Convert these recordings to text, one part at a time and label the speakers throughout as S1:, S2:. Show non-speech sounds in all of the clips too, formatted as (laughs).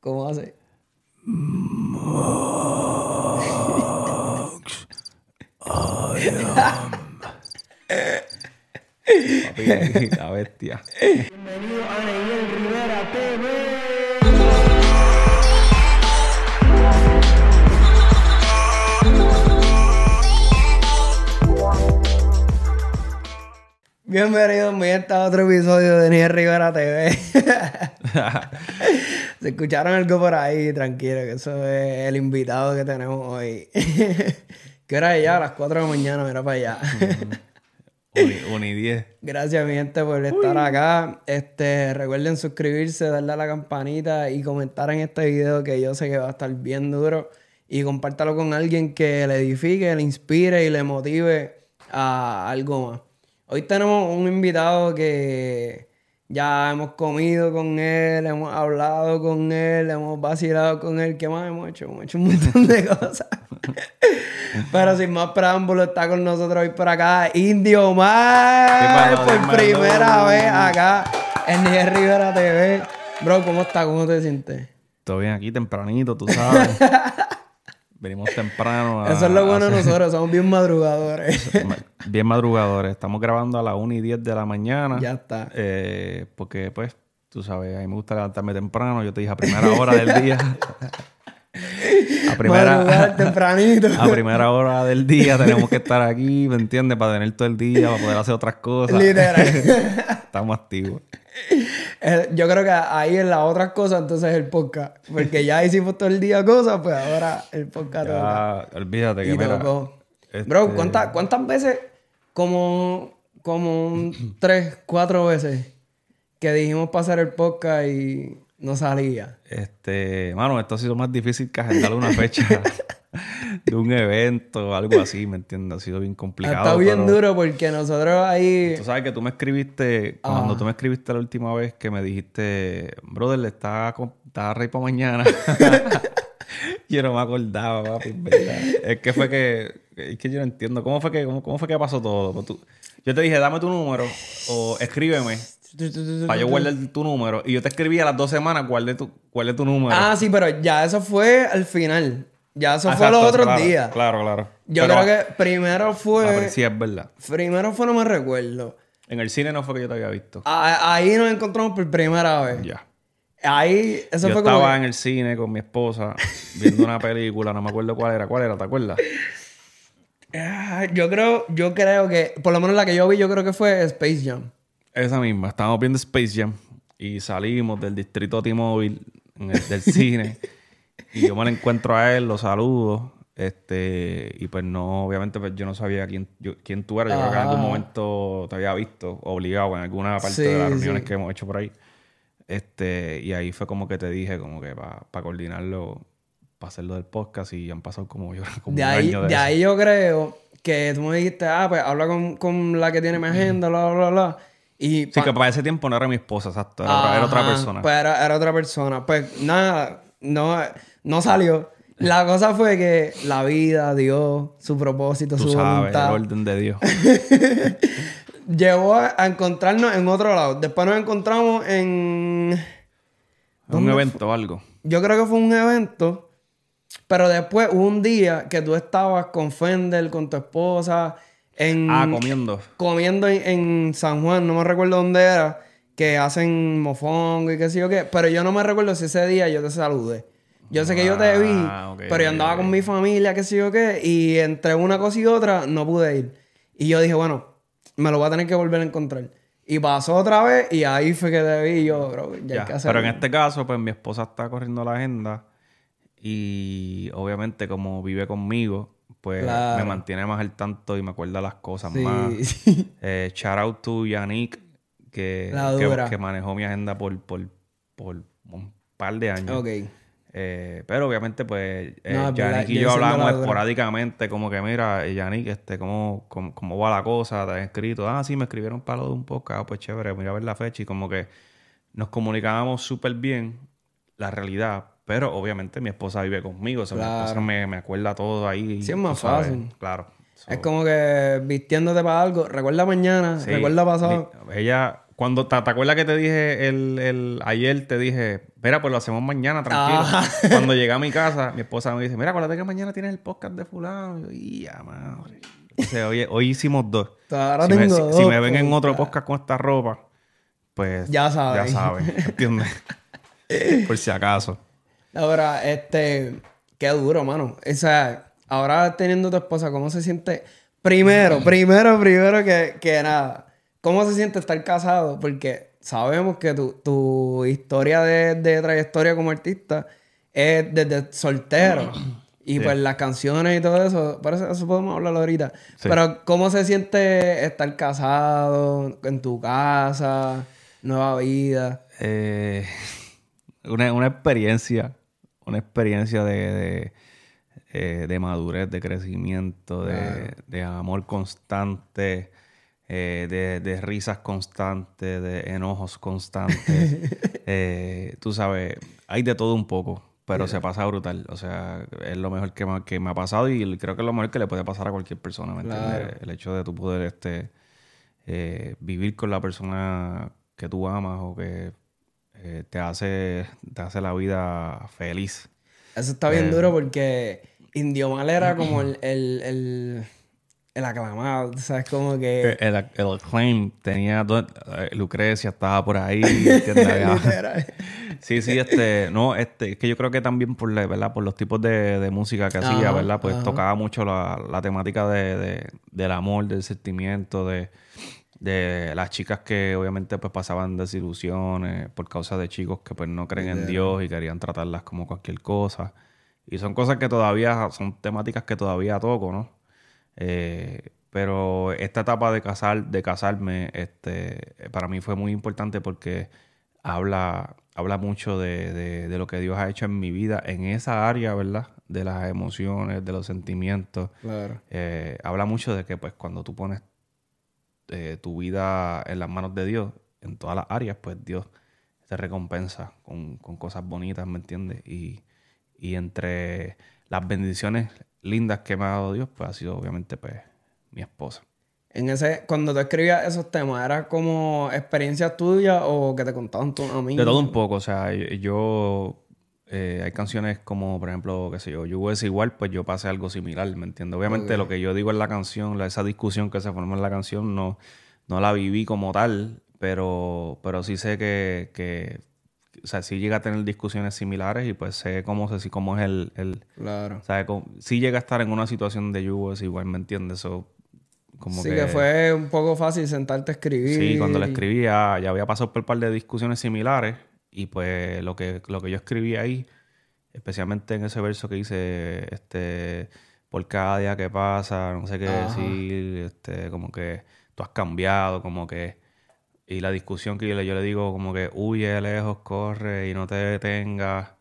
S1: ¿Cómo hace?
S2: Papi, la bestia.
S1: Bienvenido a Neyel Rivera TV. Bienvenidos, mi gente, a otro episodio de Neyel Rivera TV. (laughs) (laughs) Se escucharon algo por ahí, tranquilo, que eso es el invitado que tenemos hoy. (laughs) ¿Qué hora es ya? A las 4 de la mañana, mira para allá.
S2: Uni, uni 10.
S1: Gracias, mi gente, por estar acá. Este, recuerden suscribirse, darle a la campanita y comentar en este video que yo sé que va a estar bien duro. Y compártalo con alguien que le edifique, le inspire y le motive a algo más. Hoy tenemos un invitado que ya hemos comido con él, hemos hablado con él, hemos vacilado con él. ¿Qué más hemos hecho? Hemos hecho un montón de (laughs) cosas. Pero sin más preámbulo, está con nosotros hoy por acá Indio Omar.
S2: ¿Qué pasó,
S1: Por primera vez acá en Niger Rivera TV. Bro, ¿cómo estás? ¿Cómo te sientes?
S2: Todo bien aquí tempranito, tú sabes. (laughs) Venimos temprano. a-
S1: Eso es lo bueno de
S2: hacer-
S1: nosotros, somos bien madrugadores. (laughs)
S2: Bien madrugadores. Estamos grabando a las 1 y 10 de la mañana.
S1: ya está.
S2: Eh, porque, pues, tú sabes, a mí me gusta levantarme temprano. Yo te dije a primera hora del día. (laughs) a primera, (laughs)
S1: tempranito.
S2: a primera hora del día tenemos que estar aquí, ¿me entiendes? Para tener todo el día, para poder hacer otras cosas.
S1: Literal. (laughs)
S2: Estamos activos.
S1: Yo creo que ahí en las otras cosas, entonces el podcast. Porque ya hicimos todo el día cosas, pues ahora el podcast toca.
S2: Ya, olvídate que
S1: Y
S2: mira, este-
S1: Bro, ¿cuántas, ¿cuántas veces? Como, como tres, cuatro veces que dijimos hacer el podcast y no salía.
S2: Este, mano, esto ha sido más difícil que agendar una fecha de un evento o algo así, ¿me entiendes? Ha sido bien complicado.
S1: Está bien
S2: pero
S1: duro porque nosotros ahí...
S2: Tú sabes que tú me escribiste, cuando
S1: Ah.
S2: tú me escribiste la última vez que me dijiste, brother, le está, está rey para mañana. (laughs) yo no me acordaba, papi, ¿verdad? Es que fue que, es que yo no entiendo, ¿cómo fue que, cómo, cómo fue que pasó todo? Tú- yo te dije, dame tu número o escríbeme para yo guardar tu número. Y yo te escribí a las dos semanas, guardé tu, guardé tu número.
S1: Ah, sí, pero ya eso fue al final. Ya eso
S2: Ah,
S1: fue los
S2: exacto,
S1: otros
S2: claro,
S1: días.
S2: Claro, claro.
S1: Yo
S2: Pero-
S1: creo que primero fue...
S2: sí, es verdad.
S1: Primero fue, no me recuerdo.
S2: En el cine no fue que yo te había visto.
S1: A- ahí nos encontramos por primera vez.
S2: Ya.
S1: Ahí, eso
S2: yo
S1: fue
S2: estaba
S1: como...
S2: en el cine con mi esposa viendo una película, no me acuerdo cuál era. ¿Cuál era? ¿Te acuerdas?
S1: Ah, Yo creo, yo creo que, por lo menos la que yo vi, yo creo que fue Space Jam.
S2: Esa misma. Estábamos viendo Space Jam y salimos del distrito T-Mobile, del (laughs) cine. y yo me lo encuentro a él, lo saludo. Este, y pues no, obviamente, pues yo no sabía quién, yo- quién tú eras. Yo creo que en algún momento te había visto, obligado, en alguna parte
S1: Sí,
S2: de las reuniones
S1: sí.
S2: que hemos hecho por ahí. Este, y ahí fue como que te dije, como que para coordinarlo, para hacerlo del podcast, y han pasado como yo, como
S1: De
S2: un
S1: ahí,
S2: año
S1: de
S2: de, eso.
S1: ahí yo creo que tú me dijiste, ah, pues habla con, con la que tiene mi agenda, bla, bla, bla. Y
S2: Sí, que para ese tiempo no era mi esposa, exacto. Era, otra, era otra
S1: Ajá,
S2: persona.
S1: Pues era, era otra persona. Pues nada, no, no salió. La cosa fue que la vida, Dios, su propósito,
S2: Tú
S1: su
S2: sabes, el
S1: voluntad,
S2: orden de Dios. (laughs)
S1: llevó a, a encontrarnos en otro lado. Después nos encontramos en...
S2: un evento o algo.
S1: Yo creo que fue un evento, pero después hubo un día que tú estabas con Fender, con tu esposa, en...
S2: Ah, comiendo.
S1: comiendo en, en San Juan, no me recuerdo dónde era, que hacen mofongo y qué sé yo qué, pero yo no me recuerdo si ese día yo te saludé. Yo sé que yo te vi,
S2: Ah, ok,
S1: pero yo andaba con mi familia, qué sé yo qué, y entre una cosa y otra no pude ir. Y yo dije, bueno, me lo voy a tener que volver a encontrar. Y pasó otra vez y ahí fue que te vi y yo, bro, ya,
S2: Ya,
S1: hay que hacerlo.
S2: Pero en este caso, pues mi esposa está corriendo la agenda y obviamente como vive conmigo, pues
S1: Claro.
S2: me mantiene más al tanto y me acuerda las cosas
S1: Sí,
S2: más. (laughs)
S1: sí.
S2: Eh, shout out to Yannick, que, que, manejó mi agenda por, por, por un par de años. Eh, pero obviamente, pues, eh,
S1: No,
S2: Yannick y
S1: yo dura.
S2: esporádicamente, como que, mira, Yannick, este, ¿cómo, cómo, cómo va la cosa? ¿Te han escrito? Ah, sí, me escribieron para lo de un podcast. Ah, pues chévere, mira a ver la fecha. Y como que nos comunicábamos súper bien la realidad. Pero obviamente mi esposa vive conmigo. O sea, mi esposa me, me acuerda todo ahí.
S1: Sí, es más fácil.
S2: Claro. So,
S1: Es como que vistiéndote para algo. Recuerda mañana,
S2: sí,
S1: recuerda pasado.
S2: ella, Cuando te, ¿te acuerdas que te dije el, el, ayer, te dije, mira, pues lo hacemos mañana, tranquilo.
S1: Ah. (laughs)
S2: Cuando llegué a mi casa, mi esposa me dice, mira, acuérdate que mañana tienes el podcast de fulano. Y yo, ya, madre. Dice, oye, hoy hicimos dos. (laughs)
S1: Ahora
S2: si, me,
S1: tengo
S2: si-
S1: dos
S2: si me ven en otro podcast con esta ropa, pues
S1: Ya saben.
S2: Ya saben, ¿entiendes? (laughs) Por si acaso.
S1: Ahora, este, qué duro, mano. O sea, ahora teniendo tu esposa, ¿cómo se siente? Primero, primero, primero que, que nada, ¿cómo se siente estar casado? Porque sabemos que tu, tu historia de, de trayectoria como artista es desde soltero. Y pues las canciones y todo eso, por eso, eso podemos hablar ahorita.
S2: Sí.
S1: Pero ¿cómo se siente estar casado en tu casa, nueva vida?
S2: Eh, (laughs) una, una experiencia, una experiencia de, de, eh, de madurez, de crecimiento, de, de amor constante, eh, de, de risas constantes, de enojos constantes. (laughs) Eh, tú sabes, hay de todo un poco, pero se pasa brutal. O sea, es lo mejor que me, que me ha pasado y creo que es lo mejor que le puede pasar a cualquier persona, ¿me entiendes? El hecho de tu poder este, eh, vivir con la persona que tú amas o que eh, te hace te hace la vida feliz.
S1: Eso está bien duro porque Indio Mal era como el, (clears throat) el, el, el aclamado, ¿sabes? Como que...
S2: El, el claim tenía eh, Lucrecia estaba por ahí, (laughs) (laughs) sí, sí, este, no, este, es que yo creo que también por ¿verdad? Por los tipos de, de música que hacía,
S1: Ajá,
S2: ¿verdad? Pues
S1: ajá.
S2: tocaba mucho la, la temática de, de- del amor, del sentimiento, de, de las chicas que obviamente pues pasaban desilusiones por causa de chicos que pues no creen en Dios y querían tratarlas como cualquier cosa. Y son cosas que todavía, son temáticas que todavía toco, ¿no? Eh, pero esta etapa de casar, de casarme, este, para mí fue muy importante porque habla, habla mucho de, de- de lo que Dios ha hecho en mi vida, en esa área, ¿verdad? De las emociones, de los sentimientos.
S1: Claro.
S2: Eh, habla mucho de que pues cuando tú pones eh, tu vida en las manos de Dios, en todas las áreas, pues Dios te recompensa con, con cosas bonitas, ¿me entiendes? Y, y entre las bendiciones lindas que me ha dado Dios, pues ha sido obviamente pues mi esposa.
S1: En ese, cuando tú escribías esos temas, ¿era como experiencias tuyas o que te contaban tus amigos?
S2: De todo un poco, o sea, yo, eh, hay canciones como, por ejemplo, qué sé yo, yo es igual, pues yo pasé algo similar, ¿me entiendes? Obviamente lo que yo digo en la canción, la- esa discusión que se formó en la canción, no, no la viví como tal, pero, pero sí sé que, que, o sea, sí llega a tener discusiones similares y pues sé cómo, sé, cómo es el, el
S1: Claro.
S2: o sea, sí llega a estar en una situación de yugo, es igual, ¿me entiendes? So, como
S1: sí, que... fue un poco fácil sentarte a escribir.
S2: Sí, cuando la escribí ya, ya había pasado por un par de discusiones similares y pues lo que, lo que yo escribí ahí, especialmente en ese verso que dice, este, por cada día que pasa, no sé qué
S1: Ajá.
S2: decir, este, como que tú has cambiado, como que, y la discusión que yo le, yo le digo como que huye lejos, corre y no te detengas,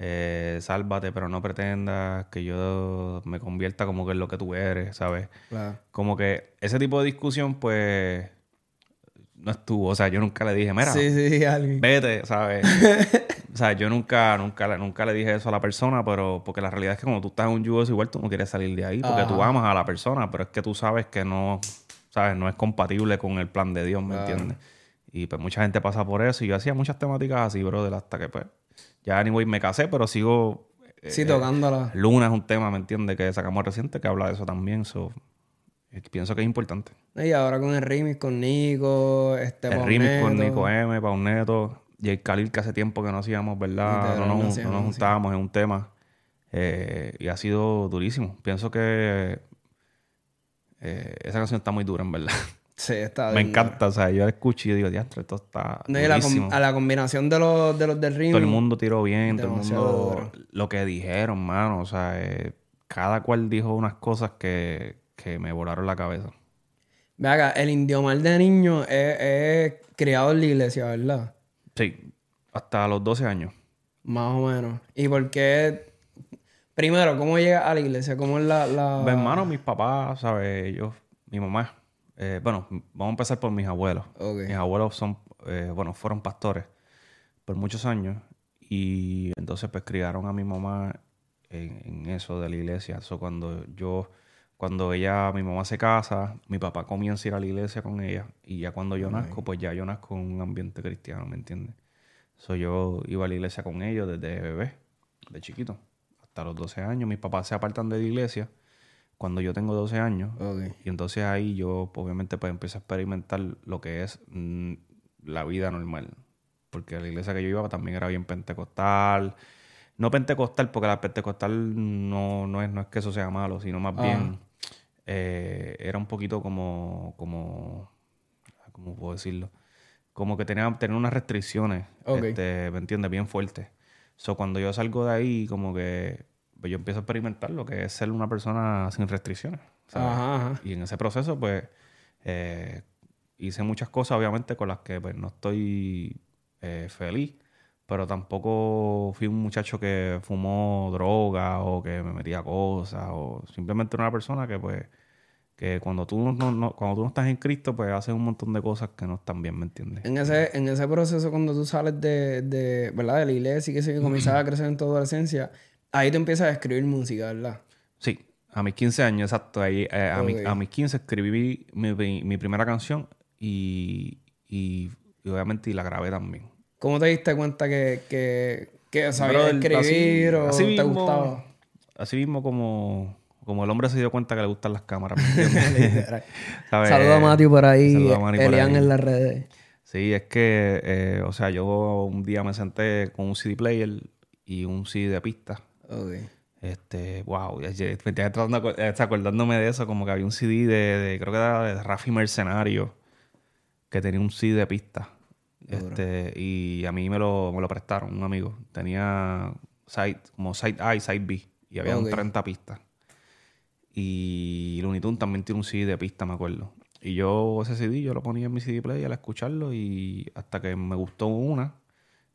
S2: eh, sálvate pero no pretendas que yo me convierta como que en lo que tú eres, ¿sabes?
S1: Claro.
S2: Como que ese tipo de discusión, pues, no estuvo. O sea, yo nunca le dije, mira,
S1: Sí, sí, alguien.
S2: vete, ¿sabes? (laughs) o sea, yo nunca, nunca, nunca le dije eso a la persona, pero porque la realidad es que cuando tú estás en un yugo igual, tú no quieres salir de ahí, porque tú amas a la persona, pero es que tú sabes que no, ¿sabes? No es compatible con el plan de Dios, ¿me
S1: Claro.
S2: entiendes? Y pues mucha gente pasa por eso y yo hacía muchas temáticas así, brother, hasta que pues, ya anyway me casé, pero sigo... eh,
S1: Sí, tocándola.
S2: Luna es un tema, ¿me entiendes? Que sacamos reciente que habla de eso también. So, eh, pienso que es importante.
S1: Y ahora con el remix con Nico, este
S2: el remix con. Nico M, Pauneto, Jay Khalil, que hace tiempo que no hacíamos, ¿verdad? No
S1: no
S2: nos, no nos juntábamos en un tema. Eh, y ha sido durísimo. Pienso que eh, esa canción está muy dura, en verdad. (laughs)
S1: Sí, está
S2: Me encanta. O sea, yo la escucho y yo digo, diantre, esto está
S1: duro. No, y la a la combinación de los, de los del remix.
S2: Todo el mundo tiró bien, todo el mundo... Lo que dijeron, mano. O sea, eh, cada cual dijo unas cosas que, que me volaron la cabeza.
S1: Ve acá, el indio mal de niño es, es criado en la iglesia, ¿verdad?
S2: Sí, hasta los 12 años.
S1: Más o menos. ¿Y por qué? Primero, ¿cómo llega a la iglesia? ¿Cómo es la...? la...
S2: Mi hermano, mis papás, ¿sabes? Ellos, mi mamá. eh, bueno, vamos a empezar por mis abuelos. Mis abuelos son, eh, bueno, fueron pastores por muchos años. Y entonces, pues, criaron a mi mamá en, en eso de la iglesia. Eso cuando yo Cuando ella, mi mamá se casa, mi papá comienza a ir a la iglesia con ella. Y ya cuando yo nazco, pues ya yo nazco en un ambiente cristiano, ¿me entiendes? So, yo iba a la iglesia con ellos desde bebé, de chiquito, hasta los 12 años. Mis papás se apartan de la iglesia cuando yo tengo 12 años.
S1: Ok.
S2: Y entonces ahí yo, obviamente, pues empiezo a experimentar lo que es mm, la vida normal. Porque la iglesia que yo iba también era bien pentecostal. No pentecostal, porque la pentecostal no, no, es, no es que eso sea malo, sino más bien eh, era un poquito como, como, ¿cómo puedo decirlo? Como que tenía, tenía unas restricciones, este, ¿me entiendes? Bien fuertes. So, cuando yo salgo de ahí, como que pues, yo empiezo a experimentar lo que es ser una persona sin restricciones. ¿sabes?
S1: Ajá, ajá.
S2: Y en ese proceso, pues, eh, hice muchas cosas, obviamente, con las que pues, no estoy eh, feliz. Pero tampoco fui un muchacho que fumó droga o que me metía cosas. O simplemente una persona que, pues, que cuando tú no, no- cuando tú no estás en Cristo, pues haces un montón de cosas que no están bien, ¿me entiendes?
S1: En ese, en ese proceso, cuando tú sales de, de, ¿verdad? de la iglesia y que se comienzas a crecer en tu adolescencia, ahí tú empiezas a escribir música, ¿verdad?
S2: Sí, a mis 15 años, exacto. Ahí, eh, a, mi-
S1: Ok.
S2: a mis 15 escribí mi, mi- mi primera canción y, y, y obviamente la grabé también.
S1: ¿Cómo te diste cuenta que, que, que sabías escribir o
S2: así
S1: te
S2: mismo-
S1: gustaba?
S2: Así mismo como, como el hombre se dio cuenta que le gustan las cámaras. (laughs) (laughs)
S1: Saluda a Mati por ahí, Elian en las redes.
S2: Sí, es que, eh, o sea, yo un día me senté con un CD player y un CD de pista.
S1: Ok.
S2: Este, wow, me estoy acordándome de eso, como que había un CD de, de- creo que era de Rafi Mercenario, que tenía un CD de pista. Este, y a mí me lo, me lo prestaron, un amigo. Tenía side, como side A y side B, y había
S1: Ok.
S2: 30 pistas. Y Looney Tunes también tiene un CD de pista, me acuerdo. Y yo ese CD yo lo ponía en mi CD player al escucharlo y hasta que me gustó una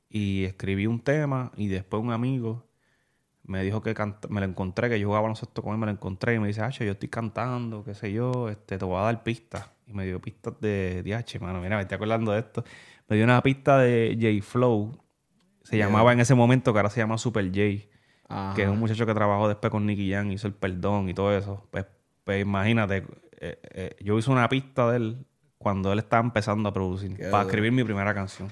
S2: y escribí un tema y después un amigo me dijo que me lo encontré, que yo jugaba baloncesto con él, me lo encontré y me dice, Hacho, yo estoy cantando, qué sé yo, este, te voy a dar pistas. Y me dio pistas de DH, mano, mira, me estoy acordando de esto. Me dio una pista de J Flow, se llamaba en ese momento, que ahora se llama Super J,
S1: Ajá.
S2: que es un muchacho que trabajó después con Nicky Jam, hizo el perdón y todo eso. Pues, pues imagínate, eh, eh, yo hice una pista de él cuando él estaba empezando a producir,
S1: Qué
S2: para
S1: duro.
S2: escribir mi primera canción,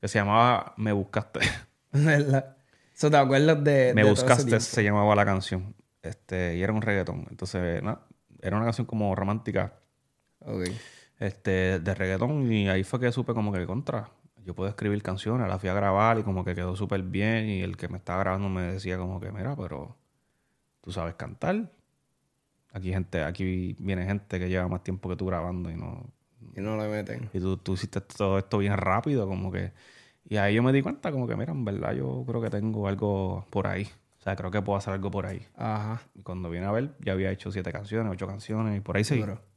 S2: que se llamaba Me Buscaste. (laughs)
S1: ¿Verdad? So, ¿Te acuerdas de,
S2: Me
S1: de
S2: buscaste, se llamaba la canción. Este, y era un reggaetón. Entonces, nada, era una canción como romántica,
S1: Ok.
S2: Este, de reggaetón. Y ahí fue que supe como que contra. Yo puedo escribir canciones, la fui a grabar y como que quedó súper bien. Y el que me estaba grabando me decía como que, mira, pero tú sabes cantar. Aquí gente, aquí viene gente que lleva más tiempo que tú grabando y no,
S1: Y no le meten.
S2: y tú, tú hiciste todo esto bien rápido, como que... Y ahí yo me di cuenta como que, mira, en verdad yo creo que tengo algo por ahí. O sea, creo que puedo hacer algo por ahí.
S1: Ajá.
S2: Y cuando vine a ver, ya había hecho siete canciones, ocho canciones, y por ahí seguí.
S1: Duro.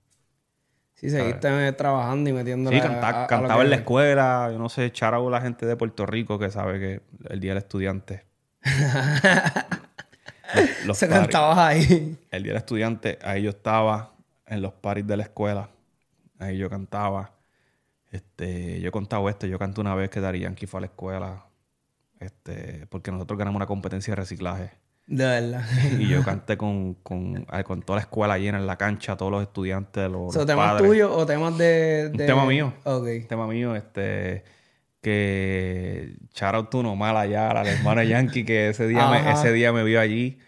S1: Sí, seguiste trabajando y metiendo
S2: Sí, canta- cantaba en la escuela, yo no sé, echar a la gente de Puerto Rico que sabe que el Día del Estudiante. los, (laughs) los
S1: Se
S2: parties.
S1: cantabas ahí.
S2: El Día del Estudiante, ahí yo estaba en los paris de la escuela. Ahí yo cantaba. Este, yo he contado esto. Yo canté una vez que Dari Yankee fue a la escuela. Este, porque nosotros ganamos una competencia de reciclaje.
S1: De verdad.
S2: Y yo (laughs) canté con, con, ay, con toda la escuela llena en la cancha, todos los estudiantes, los,
S1: ¿Son
S2: los
S1: temas tuyos o temas de,
S2: Un tema mío.
S1: Ok.
S2: Un tema mío, este, que shout out to Nomala allá, al hermano de Yankee, que ese día, me, ese día me vio allí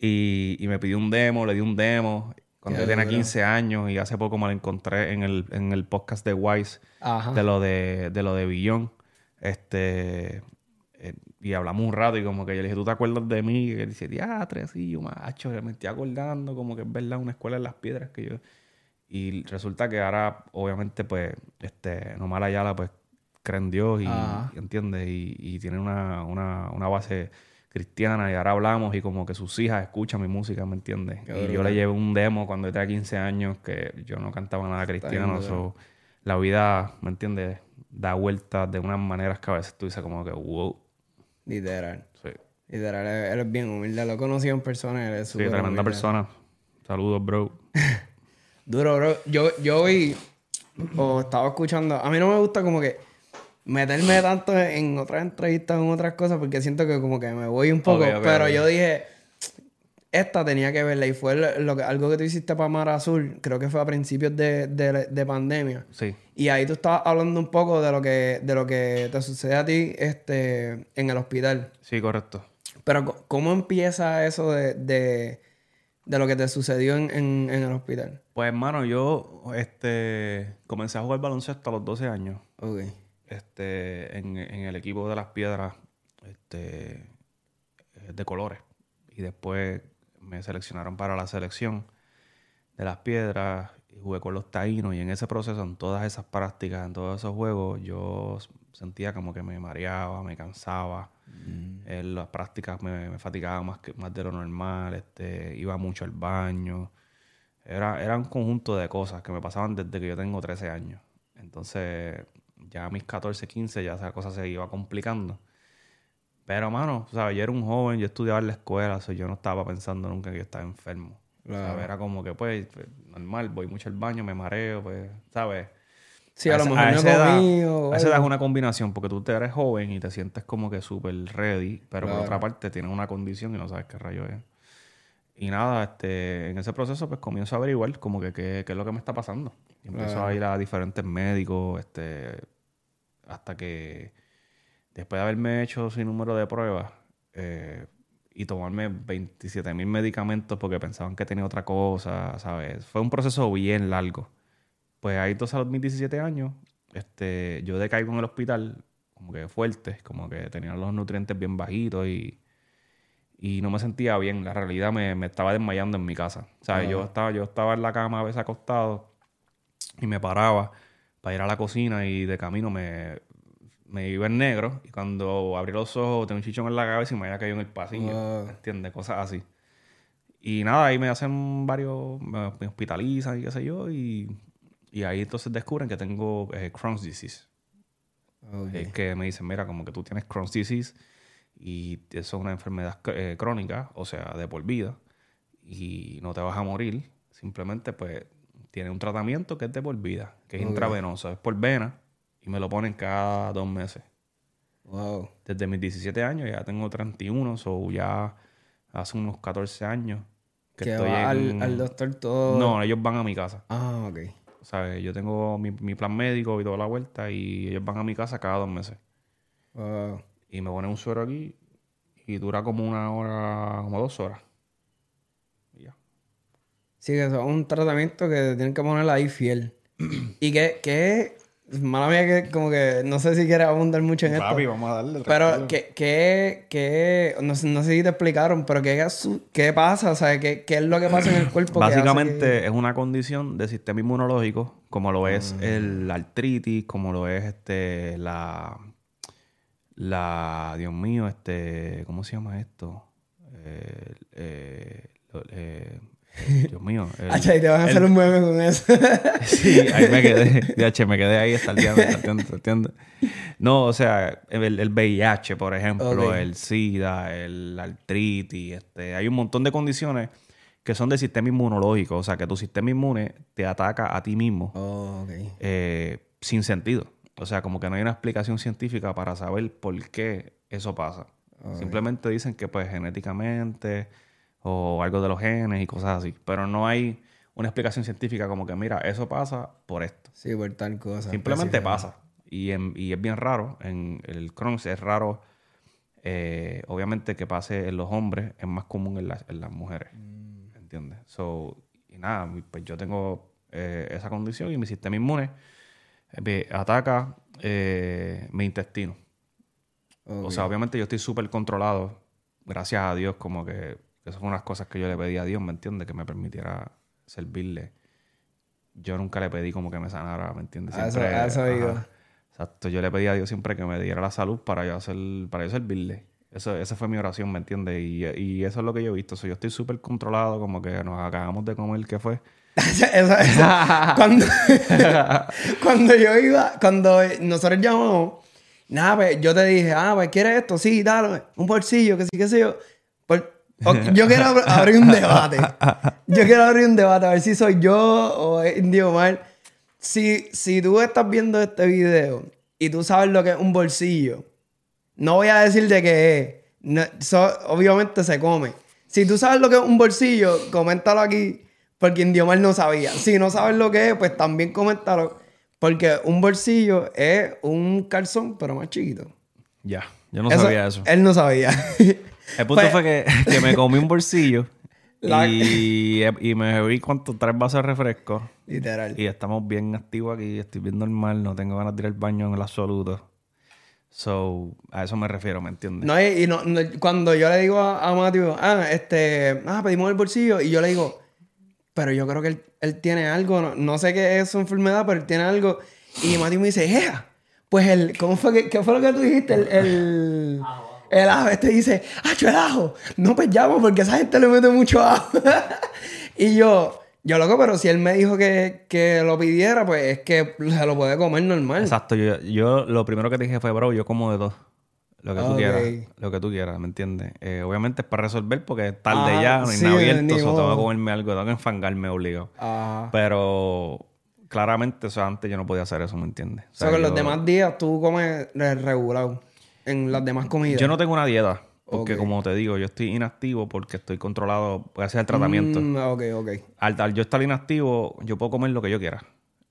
S2: y, y me pidió un demo, le di un demo cuando yo tenía
S1: duro.
S2: 15 años y hace poco me lo encontré en el, en el podcast de Wise
S1: Ajá.
S2: de lo de, de lo de Billón. Este, y hablamos un rato y como que yo le dije, ¿tú te acuerdas de mí? Y él dice, diatre, así, yo macho, me estoy acordando, como que es verdad, una escuela en las piedras que yo... Y resulta que ahora, obviamente, pues, este, Nomar Ayala, pues, cree en Dios y, y ¿entiendes? Y, y tiene una, una, una base cristiana y ahora hablamos y como que sus hijas escuchan mi música, ¿me entiendes?
S1: Qué
S2: y yo le llevé un demo cuando tenía 15 años que yo no cantaba nada cristiano, so, la vida, ¿me entiendes? Da vueltas de unas maneras que a veces tú dices como que, wow,
S1: Literal.
S2: sí,
S1: Literal, él, es bien humilde. Lo he conocido en persona. Él es
S2: sí tremenda
S1: humilde.
S2: persona. Saludos, bro. (laughs)
S1: Duro, bro. Yo, yo vi o estaba escuchando. A mí no me gusta como que meterme tanto en otras entrevistas, en otras cosas, porque siento que como que me voy un poco. Pero yo dije, esta tenía que verla y fue lo que, algo que tú hiciste para Mar Azul, creo que fue a principios de, de, de pandemia.
S2: Sí.
S1: Y ahí tú estabas hablando un poco de lo que, de lo que te sucede a ti este, en el hospital.
S2: Sí, correcto.
S1: Pero, ¿cómo empieza eso de, de, de lo que te sucedió en, en, en el hospital?
S2: Pues hermano, yo este, comencé a jugar baloncesto a los 12 años.
S1: Ok.
S2: este, en, en el equipo de las piedras este, de colores. Y después me seleccionaron para la selección de las piedras y jugué con los taínos. Y en ese proceso, en todas esas prácticas, en todos esos juegos, yo sentía como que me mareaba, me cansaba. En las prácticas me, me fatigaba más, que, más de lo normal. Este, iba mucho al baño. Era, era un conjunto de cosas que me pasaban desde que yo tengo 13 años. Entonces, ya a mis 14, 15, ya esa cosa se iba complicando. Pero, mano, ¿sabes? Yo era un joven, yo estudiaba en la escuela, so yo no estaba pensando nunca que yo estaba enfermo.
S1: Claro.
S2: ¿sabes? Era como que, pues, pues, normal, voy mucho al baño, me mareo, pues, ¿sabes?
S1: Sí, a, lo mejor no
S2: esa edad-
S1: o
S2: a esa edad es una combinación, porque tú te eres joven y te sientes como que súper ready, pero por otra parte tienes una condición y no sabes qué rayo es. Y nada, este, en ese proceso pues comienzo a averiguar como que qué, qué es lo que me está pasando. Y empiezo
S1: Claro.
S2: a ir a diferentes médicos, este, hasta que después de haberme hecho sin número de pruebas eh, y tomarme 27 mil medicamentos porque pensaban que tenía otra cosa, ¿sabes? Fue un proceso bien largo. Pues ahí entonces a los mis 17 años, este, yo decaigo en el hospital, como que fuerte, como que tenía los nutrientes bien bajitos y, y no me sentía bien. La realidad me, me estaba desmayando en mi casa. O sea, yo, estaba, yo estaba en la cama a veces acostado y me paraba para ir a la cocina y de camino me, me iba en negro y cuando abrí los ojos tenía un chichón en la cabeza y me había caído en el pasillo.
S1: Wow.
S2: ¿Entiendes? Cosas así. Y nada, ahí me hacen varios, me, hospitalizan y qué sé yo, y, y ahí entonces descubren que tengo eh, Crohn's disease.
S1: Ok.
S2: Es que me dicen, mira, como que tú tienes Crohn's disease y eso es una enfermedad eh, crónica, o sea, de por vida, y no te vas a morir, simplemente pues tiene un tratamiento que es de por vida, que es
S1: Ok.
S2: intravenoso, es por vena, y me lo ponen cada dos meses.
S1: Wow.
S2: Desde mis 17 años ya tengo 31, o ya hace unos 14 años que,
S1: Que
S2: estoy
S1: va
S2: en...
S1: al, al doctor todo.
S2: No, ellos van a mi casa.
S1: Ah, ok.
S2: ¿Sabes? Yo tengo mi, mi plan médico y toda la vuelta y ellos van a mi casa cada dos meses.
S1: Wow.
S2: Y me ponen un suero aquí y dura como una hora, como dos horas. Y ya.
S1: Sí, que es un tratamiento que tienen que poner ahí fiel. (clears throat) y que, que mala mía que como que no sé si quieres abundar mucho en esto.
S2: vamos a darle.
S1: Pero que, que, que no, sé- no sé si te explicaron, pero qué, qué pasa, o sea, qué, qué es lo que pasa en el cuerpo.
S2: Básicamente
S1: que-
S2: es una condición del sistema inmunológico, como lo es
S1: Ah.
S2: el artritis, como lo es este la la Dios mío, este, ¿cómo se llama esto? Eh, eh, eh, Dios mío. el-
S1: y te van a hacer un meme con eso. (laughs)
S2: Sí, ahí me quedé. (laughs) DH, me quedé ahí estaldeando, estaldeando, estaldeando. No, o sea, el, el VIH, por ejemplo, el SIDA, el artritis, este, hay un montón de condiciones que son del sistema inmunológico, o sea, que tu sistema inmune te ataca a ti mismo
S1: oh, ok.
S2: eh, sin sentido. O sea, como que no hay una explicación científica para saber por qué eso pasa. Simplemente dicen que pues genéticamente o algo de los genes y cosas así, pero no hay una explicación científica como que mira, eso pasa por esto.
S1: Sí, por tal cosa.
S2: Simplemente pasa. Y, en- y es bien raro. En el Crohn's es raro. eh, obviamente que pase en los hombres es más común en, las- en las mujeres. ¿Entiendes? So, y nada, pues yo tengo eh, esa condición y mi sistema inmune me ataca eh, mi intestino. O sea, obviamente yo estoy súper controlado. Gracias a Dios, como que esas fueron unas cosas que yo le pedí a Dios, ¿me entiendes? Que me permitiera servirle. Yo nunca le pedí como que me sanara, ¿me entiendes?
S1: A eso- a eso
S2: ajá.
S1: iba.
S2: Exacto. Yo le pedí a Dios siempre que me diera la salud para yo hacer, para yo servirle. Eso, esa fue mi oración, ¿me entiendes? Y, y eso es lo que yo he visto. O sea, yo estoy súper controlado, como que nos acabamos de comer, ¿qué fue? (laughs) (laughs)
S1: Cuando, (laughs) cuando yo iba, cuando nosotros llamamos, nada, pues yo te dije, ah, pues quieres esto, sí, dale, un bolsillo, que sí, que sé yo. Yo quiero ab- abrir un debate. Yo quiero abrir un debate, a ver si soy yo o Indio Omar. Si, si tú estás viendo este video y tú sabes lo que es un bolsillo, no voy a decir de qué es. No, so- obviamente se come. Si tú sabes lo que es un bolsillo, coméntalo aquí, porque Indiomar no sabía. Si no sabes lo que es, pues también coméntalo, porque un bolsillo es un calzón, pero más chiquito.
S2: Ya, yo no sabía eso.
S1: Él no sabía. (laughs)
S2: El punto
S1: Pues-
S2: fue que, (laughs) que me comí un bolsillo (laughs)
S1: La-
S2: y, y me bebí cuánto, tres vasos de refresco.
S1: Literal.
S2: Y estamos bien activos aquí, estoy bien normal, no tengo ganas de ir al baño en el absoluto. So, a eso me refiero, ¿me entiendes?
S1: No, y y no, no- cuando yo le digo a, a Matthew, ah, este, ah, pedimos el bolsillo, y yo le digo, pero yo creo que él, él tiene algo, no, no sé qué es su enfermedad, pero él tiene algo. Y Matthew me dice, ¡Ea! Pues el, ¿cómo fue que, qué fue lo que tú dijiste? El, el, el ajo, este dice, ¡Acho, el ajo! No, pues llamo porque esa gente le mete mucho ajo. (laughs) y yo, yo loco, pero si él me dijo que, que lo pidiera, pues es que se lo puede comer normal.
S2: Exacto, yo, yo lo primero que te dije fue, bro, yo como de dos. Lo que tú quieras, lo que tú quieras, ¿me entiendes? Eh, obviamente es para resolver porque es tarde
S1: Ah,
S2: ya, no hay
S1: sí,
S2: nada
S1: ni
S2: abierto, so tengo que comerme algo, tengo que enfangarme obligado.
S1: Ajá.
S2: Pero claramente, o sea, antes yo no podía hacer eso, ¿me entiendes? O
S1: O sea, que los demás días tú comes re- regulado. En las demás comidas.
S2: Yo no tengo una dieta, porque como te digo, yo estoy inactivo porque estoy controlado gracias al tratamiento.
S1: Mm, ok, ok.
S2: Al, al yo estar inactivo, yo puedo comer lo que yo quiera.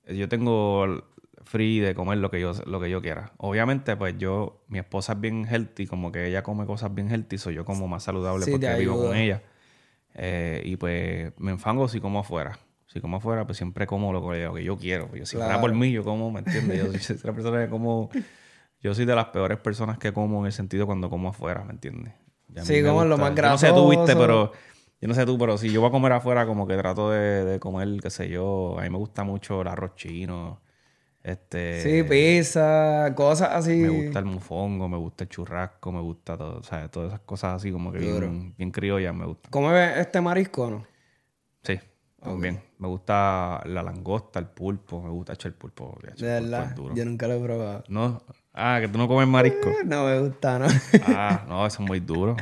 S2: Yo tengo free de comer lo que yo, lo que yo quiera. Obviamente, pues yo, mi esposa es bien healthy, como que ella come cosas bien healthy, soy yo como más saludable
S1: Sí,
S2: porque vivo con ella. Eh, y pues me enfango si como afuera. Si como afuera, pues siempre como lo que, yo quiero. Yo, si fuera
S1: Claro.
S2: por mí, yo como, ¿me entiendes? Yo soy la persona que como... Yo soy de las peores personas que como en el sentido cuando como afuera, ¿me entiendes?
S1: Sí, como lo
S2: gusta-
S1: más
S2: yo No sé tú, viste,
S1: grasoso.
S2: pero... Yo no sé tú, pero si yo voy a comer afuera, como que trato de, de comer, qué sé yo. A mí me gusta mucho el arroz chino. Este...
S1: Sí, pizza, cosas así.
S2: Me gusta el mofongo, me gusta el churrasco, me gusta todo, o sea, todas esas cosas así como que bien, bien criollas me gustan.
S1: ¿Come este marisco o no?
S2: También. Me gusta la langosta, el pulpo, me gusta echar el pulpo.
S1: De verdad. Yo nunca lo he probado.
S2: No, ah, que tú no comes marisco.
S1: No me gusta, ¿no?
S2: ah, (laughs) no, eso es muy duro.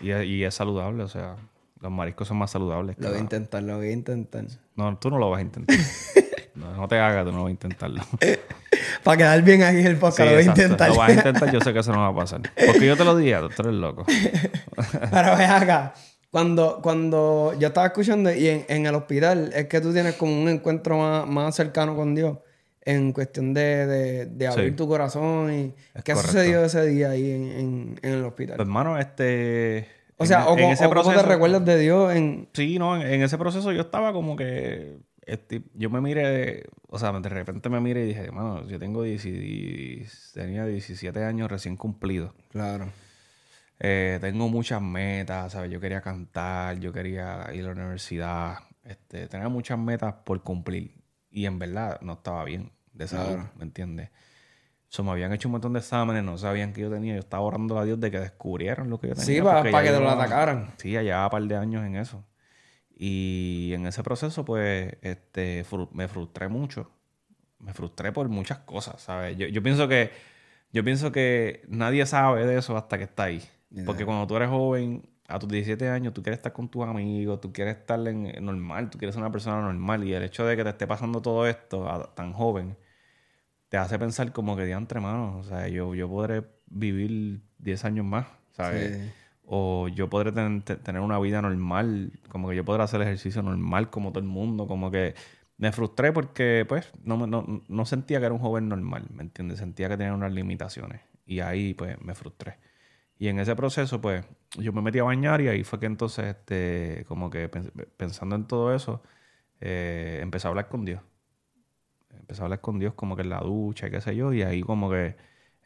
S2: Y, es- y es saludable, o sea, los mariscos son más saludables. que
S1: lo voy a intentar, lo voy a intentar.
S2: No, tú no lo vas a intentar. (laughs) no, no te hagas, tú no vas a intentarlo. (laughs)
S1: Para quedar bien en el podcast,
S2: Sí,
S1: lo voy a intentar.
S2: Lo vas a intentar, yo sé que eso no va a pasar. Porque yo te lo dije, tú eres loco.
S1: Pero ve acá. Cuando, cuando yo estaba escuchando y en, en el hospital es que tú tienes como un encuentro más, más cercano con Dios en cuestión de, de, de abrir
S2: Sí.
S1: tu corazón y
S2: Es
S1: qué
S2: correcto.
S1: sucedió ese día ahí en, en, en el hospital.
S2: Pues, hermano, este...
S1: o sea,
S2: en-
S1: o,
S2: en ese
S1: o cómo te
S2: proceso-
S1: recuerdas de Dios en...
S2: Sí, no, en, en ese proceso yo estaba como que... este, yo me miré, o sea, de repente me miré y dije, hermano, yo tengo 10 tenía 17 años recién cumplidos.
S1: Claro.
S2: Eh, tengo muchas metas, ¿sabes? Yo quería cantar, yo quería ir a la universidad. Este, tenía muchas metas por cumplir. Y en verdad no estaba bien de salud,
S1: Claro.
S2: ¿me entiendes? So, me habían hecho un montón de exámenes, no sabían que yo tenía. Yo estaba orando a Dios de que descubrieran lo que yo tenía.
S1: Sí, pa-
S2: porque
S1: pa'
S2: ya
S1: que te lo atacaran.
S2: Sí, ya llevaba un par de años en eso. Y en ese proceso, pues, este, fru- me frustré mucho. Me frustré por muchas cosas, ¿sabes? Yo, yo pienso que yo pienso que nadie sabe de eso hasta que está ahí. Porque cuando tú eres joven, a tus 17 años, tú quieres estar con tus amigos, tú quieres estar en, en normal, tú quieres ser una persona normal. Y el hecho de que te esté pasando todo esto a- tan joven, te hace pensar como que diantre, mano. O sea, yo, yo podré vivir 10 años más, ¿sabes?
S1: Sí.
S2: O yo podré ten- te- tener una vida normal, como que yo podré hacer ejercicio normal como todo el mundo, como que me frustré porque pues no, no, no sentía que era un joven normal, ¿me entiendes? Sentía que tenía unas limitaciones y ahí pues me frustré. Y en ese proceso pues yo me metí a bañar y ahí fue que entonces este, como que pens- pensando en todo eso, eh, empecé a hablar con Dios. Empecé a hablar con Dios como que en la ducha y qué sé yo, y ahí como que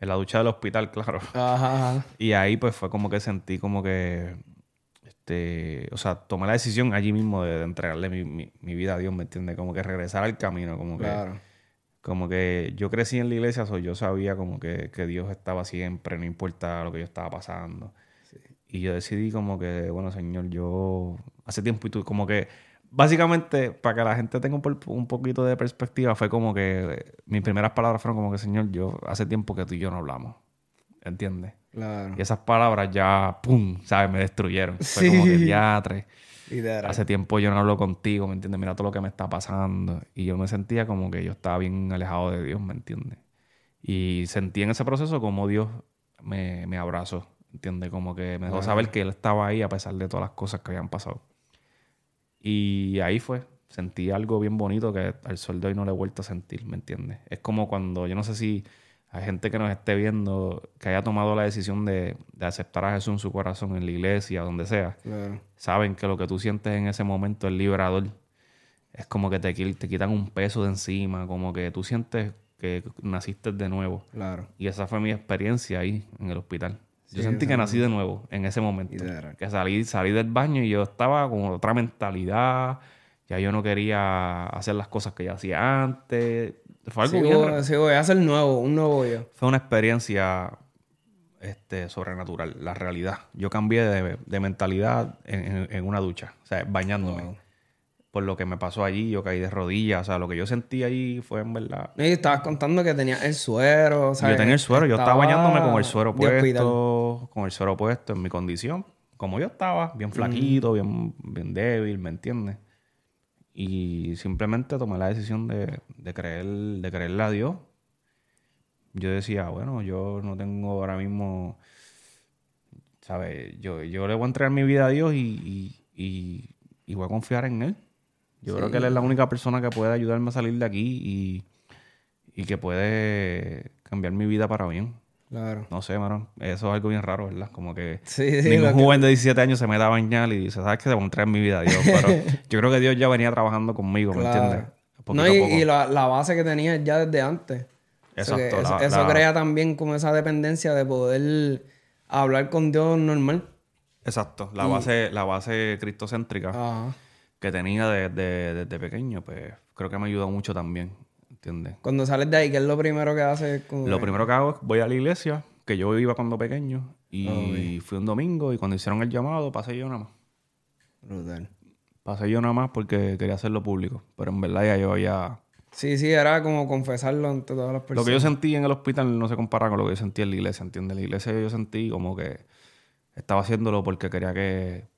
S2: en la ducha del hospital, (laughs) claro.
S1: Ajá, ajá.
S2: Y ahí pues fue como que sentí como que, este, o sea, tomé la decisión allí mismo de, de entregarle mi, mi- mi vida a Dios, ¿me entiendes? Como que regresar al camino, como que,
S1: Claro.
S2: Como que yo crecí en la iglesia, so yo sabía como que, que Dios estaba siempre, no importa lo que yo estaba pasando. Y yo decidí como que, bueno, Señor, yo hace tiempo y tú como que, básicamente, para que la gente tenga un, un poquito de perspectiva, fue como que mis primeras palabras fueron como que, Señor, yo hace tiempo que tú y yo no hablamos. ¿Entiendes?
S1: Claro.
S2: Y esas palabras ya, ¡pum! ¿Sabes? Me destruyeron. Fue
S1: Sí.
S2: como que diatre.
S1: Literal.
S2: Hace tiempo yo no hablo contigo, ¿me entiendes? Mira todo lo que me está pasando. Y yo me sentía como que yo estaba bien alejado de Dios, ¿me entiendes? Y sentí en ese proceso como Dios me, me abrazó ¿entiendes? Como que me dejó saber que él estaba ahí a pesar de todas las cosas que habían pasado. Y ahí fue, sentí algo bien bonito que al sol de hoy no le he vuelto a sentir, ¿me entiendes? Es como cuando, yo no sé si hay gente que nos esté viendo que haya tomado la decisión de, de aceptar a Jesús en su corazón, en la iglesia, donde sea.
S1: Claro.
S2: Saben que lo que tú sientes en ese momento es liberador. Es como que te, te quitan un peso de encima, como que tú sientes que naciste de nuevo.
S1: Claro.
S2: Y esa fue mi experiencia ahí en el hospital. Yo
S1: Sí,
S2: sentí que nací de nuevo en ese momento. Que salí, salí del baño y yo estaba con otra mentalidad. Ya yo no quería hacer las cosas que yo hacía antes. Fue algo
S1: Sí,
S2: bien
S1: voy, a hacer nuevo, un nuevo yo.
S2: fue una experiencia este, sobrenatural, la realidad. Yo cambié de, de mentalidad en, en- en una ducha, o sea, bañándome.
S1: Wow.
S2: Por lo que me pasó allí, yo caí de rodillas, o sea, lo que yo sentí allí fue en verdad...
S1: No, y estabas contando que tenías el suero, ¿sabes?
S2: Yo tenía el suero, yo estaba bañándome con el suero puesto, con el suero puesto en mi condición, como yo estaba, bien flaquito, bien, bien débil, ¿me entiendes? Y simplemente tomé la decisión de, de creer, de creerle a Dios. Yo decía, bueno, yo no tengo ahora mismo, ¿sabes? Yo, yo le voy a entregar mi vida a Dios y, y, y- y voy a confiar en Él. Yo creo que Él es la única persona que puede ayudarme a salir de aquí y, y que puede cambiar mi vida para bien.
S1: Claro.
S2: No sé, mano. Eso es algo bien raro, ¿verdad? Como que
S1: Sí, sí.
S2: ningún
S1: que-
S2: joven de 17 años se mete a bañar y dice, ¿sabes qué? Te a entregar mi vida a Dios. Pero (laughs) yo creo que Dios ya venía trabajando conmigo, ¿me
S1: Claro.
S2: entiendes?
S1: No, y, la, la base que tenías ya desde antes. Eso, que-
S2: Exacto,
S1: eso,
S2: la-
S1: eso
S2: la-
S1: crea también como esa dependencia de poder hablar con Dios normal.
S2: Exacto. La base, la base cristocéntrica
S1: Ajá.
S2: que tenía de- de- desde pequeño, pues creo que me ayudó mucho también, ¿entiendes?
S1: Cuando sales de ahí, ¿qué es lo primero que haces? Como
S2: Lo primero que hago es voy a la iglesia, que yo iba cuando pequeño, y fui un domingo y cuando hicieron el llamado pasé yo nada más.
S1: Brutal.
S2: Pasé yo nada más porque quería hacerlo público, pero en verdad ya yo había...
S1: Sí, sí, era como confesarlo ante todas las
S2: Lo
S1: personas.
S2: que yo sentí en el hospital no se compara con lo que yo sentí en la iglesia, ¿entiendes? En la iglesia yo sentí como que estaba haciéndolo porque quería que...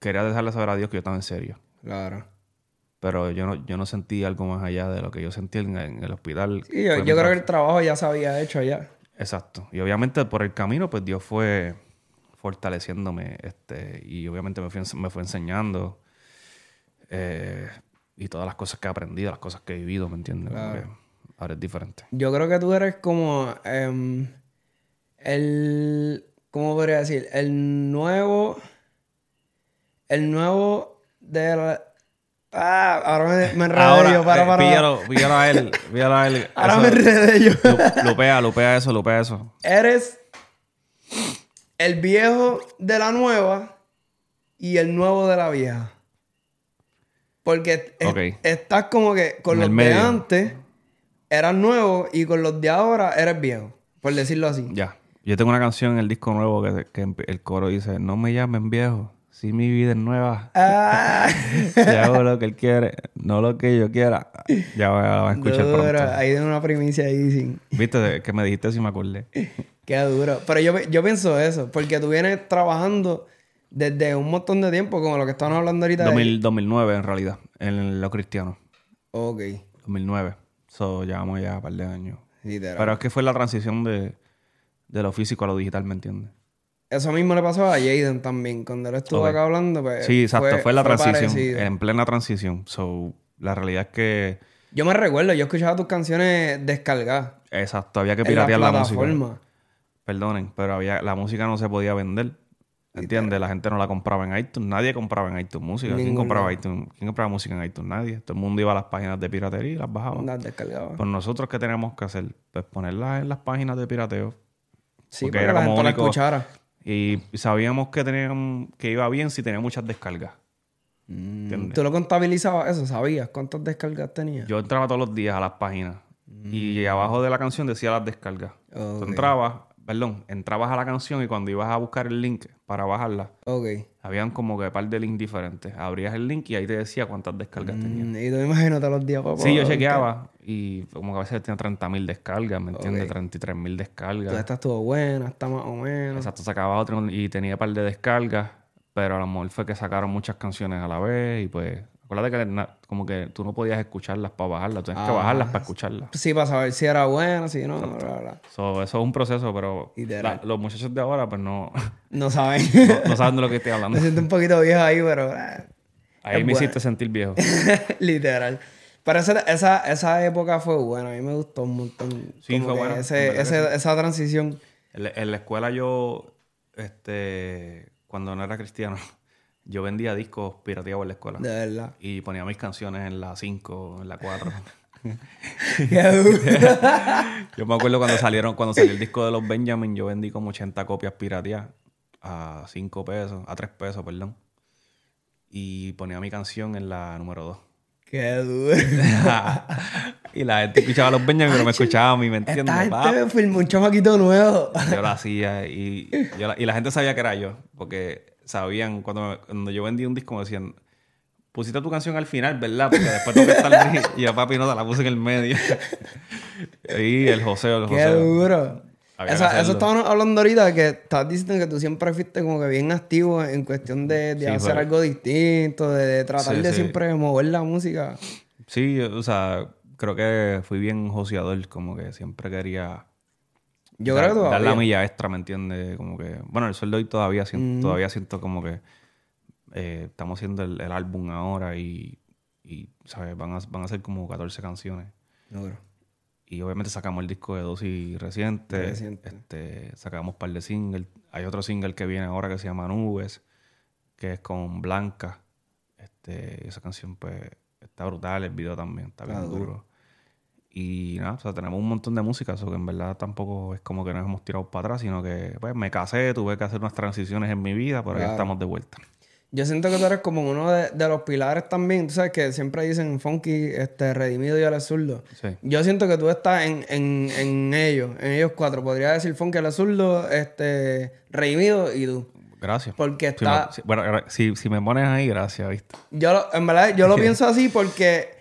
S2: Quería dejarle saber a Dios que yo estaba en serio.
S1: Claro.
S2: Pero yo no, yo no sentí algo más allá de lo que yo sentí en, en el hospital.
S1: Sí, yo, creo que el trabajo ya se había hecho allá.
S2: Exacto. Y obviamente por el camino, pues Dios fue fortaleciéndome. Este, y obviamente me fue, ens- me fue enseñando. eh, y todas las cosas que he aprendido, las cosas que he vivido, ¿me entiendes? Ahora es diferente.
S1: Yo creo que tú eres como em, el. ¿Cómo podría decir? El nuevo. El nuevo de la. Ah, ahora me, me enredé yo. Para,
S2: eh,
S1: para,
S2: píllalo, píllalo a él. (laughs) Píllalo a él.
S1: Ahora
S2: Eso-
S1: me enredé yo.
S2: lu- lupea, lupea eso, lupea eso.
S1: Eres el viejo de la nueva y el nuevo de la vieja. Porque es- estás como que con
S2: En
S1: los de
S2: medio.
S1: antes eras nuevo y con los de ahora eres viejo. Por decirlo así.
S2: Ya. Yo tengo una canción en el disco nuevo que, el coro dice: No me llamen viejo, si mi vida es nueva.
S1: Ah, (laughs)
S2: Ya hago lo que él quiere, no lo que yo quiera. Ya voy a, escuchar
S1: duro.
S2: pronto.
S1: Ahí de una primicia ahí sin.
S2: Viste que me dijiste si me acordé. (laughs)
S1: Qué duro. Pero yo, yo pienso eso. Porque tú vienes trabajando desde un montón de tiempo, como lo que estamos hablando ahorita. de-
S2: 2000 2009 en realidad, en lo cristiano.
S1: Ok.
S2: 2009. So, llevamos ya un par de años.
S1: Literal.
S2: Pero es que fue la transición de, de lo físico a lo digital, ¿me entiendes?
S1: Eso mismo le pasó a Jaden también. Cuando él estuvo acá hablando, pues.
S2: Sí, exacto. Fue, la transición.
S1: parecido.
S2: En plena transición. So, la realidad es que...
S1: Yo me recuerdo, yo escuchaba tus canciones descargadas.
S2: Exacto, había que
S1: En la
S2: piratear la, música. Perdonen, pero había, la música no se podía vender. ¿Entiendes? La gente no la compraba en iTunes. Nadie compraba en iTunes música. ¿Quién compraba, iTunes? ¿Quién compraba música en iTunes? Nadie. Todo el mundo iba a las páginas de piratería y las bajaba.
S1: Las descargaba.
S2: Pues nosotros, ¿qué teníamos que hacer? Pues ponerlas en las páginas de pirateo.
S1: Sí,
S2: porque era
S1: la
S2: como
S1: gente la
S2: único-
S1: escuchara.
S2: Y sabíamos que tenían, que iba bien si tenía muchas descargas.
S1: Mm. ¿Tú lo contabilizabas eso? ¿Sabías cuántas descargas tenías?
S2: Yo entraba todos los días a las páginas. Y abajo de la canción decía las descargas. Tú
S1: Mm. Ok.
S2: entrabas, perdón, entrabas a la canción y cuando ibas a buscar el link para bajarla,
S1: Ok.
S2: habían como que un par de links diferentes. Abrías el link y ahí te decía cuántas descargas.
S1: Mm, Y tú imagínate los días, papá.
S2: Sí, yo chequeaba y como que a veces tenía 30.000 descargas, ¿me entiendes?
S1: Ok.
S2: 33.000 descargas.
S1: Esta estuvo buena, está más o menos.
S2: Exacto, sacaba otro y tenía un par de descargas, pero a lo mejor fue que sacaron muchas canciones a la vez y pues Acuérdate que na- como que tú no podías escucharlas para bajarlas, tú tenías que bajarlas para escucharlas.
S1: Sí, para saber si era buena, si no, bla, bla.
S2: So, eso es un proceso, pero la- los muchachos de ahora pues no, (laughs)
S1: No saben. (laughs)
S2: no, no saben de lo que estoy hablando.
S1: Me siento un poquito viejo ahí, pero... eh,
S2: Ahí me
S1: buena.
S2: hiciste sentir viejo. (laughs)
S1: Literal. Pero esa, esa, esa época fue buena. A mí me gustó un montón.
S2: Sí, fue buena. En
S1: ese- ese- Esa transición.
S2: En en la escuela yo, este, cuando no era cristiano, yo vendía discos pirateados en la escuela.
S1: De verdad.
S2: Y ponía mis canciones en la 5, en la 4. (laughs)
S1: Qué duro. (laughs)
S2: yo me acuerdo cuando salieron, cuando salió el disco de los Benjamin, yo vendí como 80 copias pirateadas a 5 pesos, a 3 pesos, perdón. Y ponía mi canción en la número 2.
S1: Qué duro. (laughs)
S2: y la gente escuchaba a los Benjamin, pero me escuchaba a mí, ¿me entiendes?
S1: Esta gente me filmó un chamaquito nuevo.
S2: Yo lo hacía y, yo la, y la gente sabía que era yo, porque sabían, cuando, cuando yo vendí un disco me decían, pusiste tu canción al final, ¿verdad? Porque después tengo que estar... (laughs) y yo, papi, no, te la puse en el medio. (laughs) y el joseo, el
S1: Qué
S2: joseo.
S1: duro.
S2: Que
S1: Esa-
S2: hacerlo.
S1: eso estábamos hablando ahorita, que estás diciendo que tú siempre fuiste como que bien activo en cuestión de, de
S2: Sí,
S1: hacer algo distinto, de, de tratar
S2: Sí,
S1: de
S2: sí.
S1: siempre mover la música.
S2: Sí, o sea, creo que fui bien joseador, como que siempre quería...
S1: Yo
S2: dar,
S1: creo que
S2: dar la
S1: todavía.
S2: milla extra, ¿me entiendes? Como que... Bueno, el sueldo hoy todavía siento, todavía siento como que... eh, estamos haciendo el, el álbum ahora y... y ¿sabes? Van a, van a ser como 14 canciones. Y obviamente sacamos el disco de dosis reciente.
S1: Reciente.
S2: Este, sacamos un par de singles. Hay otro single que viene ahora que se llama Nubes, que es con Blanca. Este, esa canción pues está brutal, el video también está bien
S1: duro.
S2: Y nada, o sea, tenemos un montón de música, eso que en verdad tampoco es como que nos hemos tirado para atrás, sino que pues me casé, tuve que hacer unas transiciones en mi vida, pero ya estamos de vuelta.
S1: Yo siento que tú eres como uno de, de los pilares también. Tú sabes que siempre dicen funky, este, redimido y al zurdo.
S2: Sí.
S1: Yo siento que tú estás en, en, en ellos, en ellos cuatro. Podría decir funky al zurdo, este, redimido y tú.
S2: Gracias.
S1: Porque
S2: Si me-
S1: está...
S2: si- bueno, si, si me pones ahí, gracias, ¿viste?
S1: Yo lo- en verdad, yo lo (laughs) pienso así porque,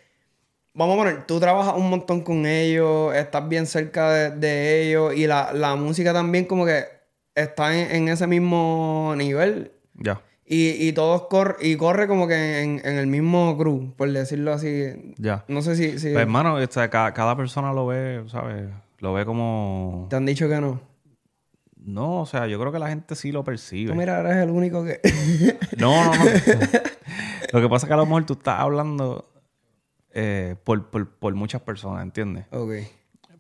S1: vamos a poner, tú trabajas un montón con ellos, estás bien cerca de, de ellos y la, la música también como que está en, en ese mismo nivel
S2: Ya.
S1: y, y todos corre, y corre como que en, en el mismo crew, por decirlo así.
S2: Ya.
S1: No sé si, si
S2: Pues, hermano, o sea, cada, cada persona lo ve, ¿sabes? Lo ve como...
S1: te han dicho que no.
S2: No, o sea, yo creo que la gente sí lo percibe.
S1: Tú mira, eres el único que... (laughs)
S2: No, no, no. lo que pasa es que a lo mejor tú estás hablando eh, por, por, por muchas personas, ¿entiendes?
S1: ok.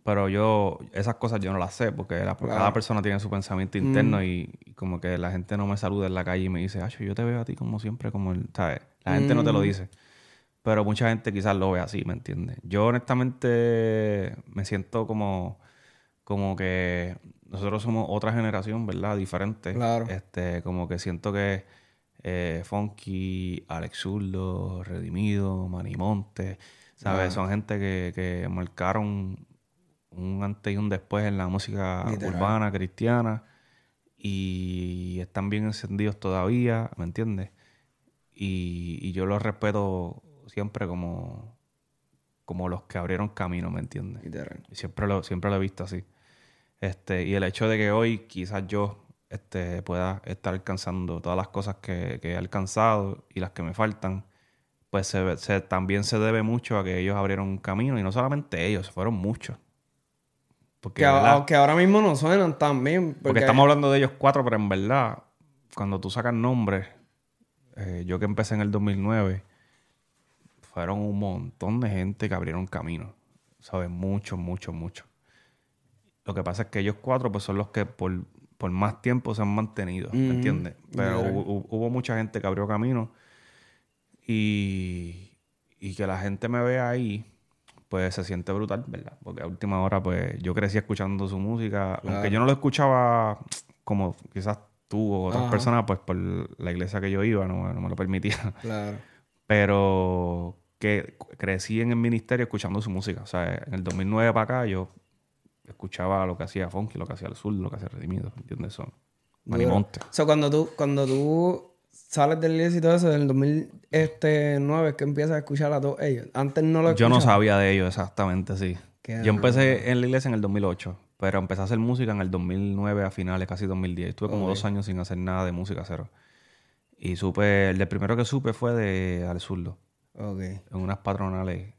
S2: Pero yo, esas cosas yo no las sé porque la- cada persona tiene su pensamiento interno y, y como que la gente no me saluda en la calle y me dice, Acho, yo te veo a ti como siempre, como el, ¿sabes? La gente no te lo dice. Pero mucha gente quizás lo ve así, ¿me entiendes? Yo honestamente me siento como, como que nosotros somos otra generación, ¿verdad? Diferente.
S1: Claro.
S2: Este, como que siento que eh, Funky, Alex Zurdo, Redimido, Manimonte, ¿sabes? Son gente que, que marcaron un antes y un después en la música
S1: Literal.
S2: urbana, cristiana, y están bien encendidos todavía, ¿me entiendes? Y, y yo los respeto siempre como, como los que abrieron camino, ¿me entiendes?
S1: Literal.
S2: Y siempre lo, siempre lo he visto así. Este, y el hecho de que hoy quizás yo este, pueda estar alcanzando todas las cosas que, que he alcanzado y las que me faltan, pues se, se- también se debe mucho a que ellos abrieron un camino y no solamente ellos, fueron muchos. Porque,
S1: Que, ahora mismo no suenan tan bien. Porque,
S2: Porque estamos hablando de ellos cuatro, pero en verdad, cuando tú sacas nombres, eh, yo que empecé en el 2009, fueron un montón de gente que abrieron camino. ¿Sabes? Muchos, muchos, muchos. Lo que pasa es que ellos cuatro pues son los que por, por más tiempo se han mantenido, ¿me
S1: Mm,
S2: entiendes? Pero hubo, mucha gente que abrió camino y, y que la gente me vea ahí, pues se siente brutal, ¿verdad? Porque a última hora, pues yo crecí escuchando su música, aunque yo no lo escuchaba como quizás tú o otras
S1: Ajá.
S2: personas, pues por la iglesia que yo iba no, no me lo permitía. (laughs)
S1: Claro.
S2: Pero que crecí en el ministerio escuchando su música. O sea, en el 2009 para acá yo escuchaba lo que hacía Funky, lo que hacía El Sur, lo que hacía Redimido, ¿entiendes? Eso. Manimonte.
S1: O sea, cuando tú, cuando tú sales del iglesia y todo eso, del 2009 es que empiezas a escuchar a todos ellos. Antes no lo
S2: Yo no sabía de ellos exactamente, sí.
S1: Qué
S2: Yo empecé en la iglesia en el 2008, pero empecé a hacer música en el 2009 a finales, casi 2010. Estuve como dos años sin hacer nada de música cero. Y supe, el primero que supe fue de Al Zurdo.
S1: Ok.
S2: En unas patronales.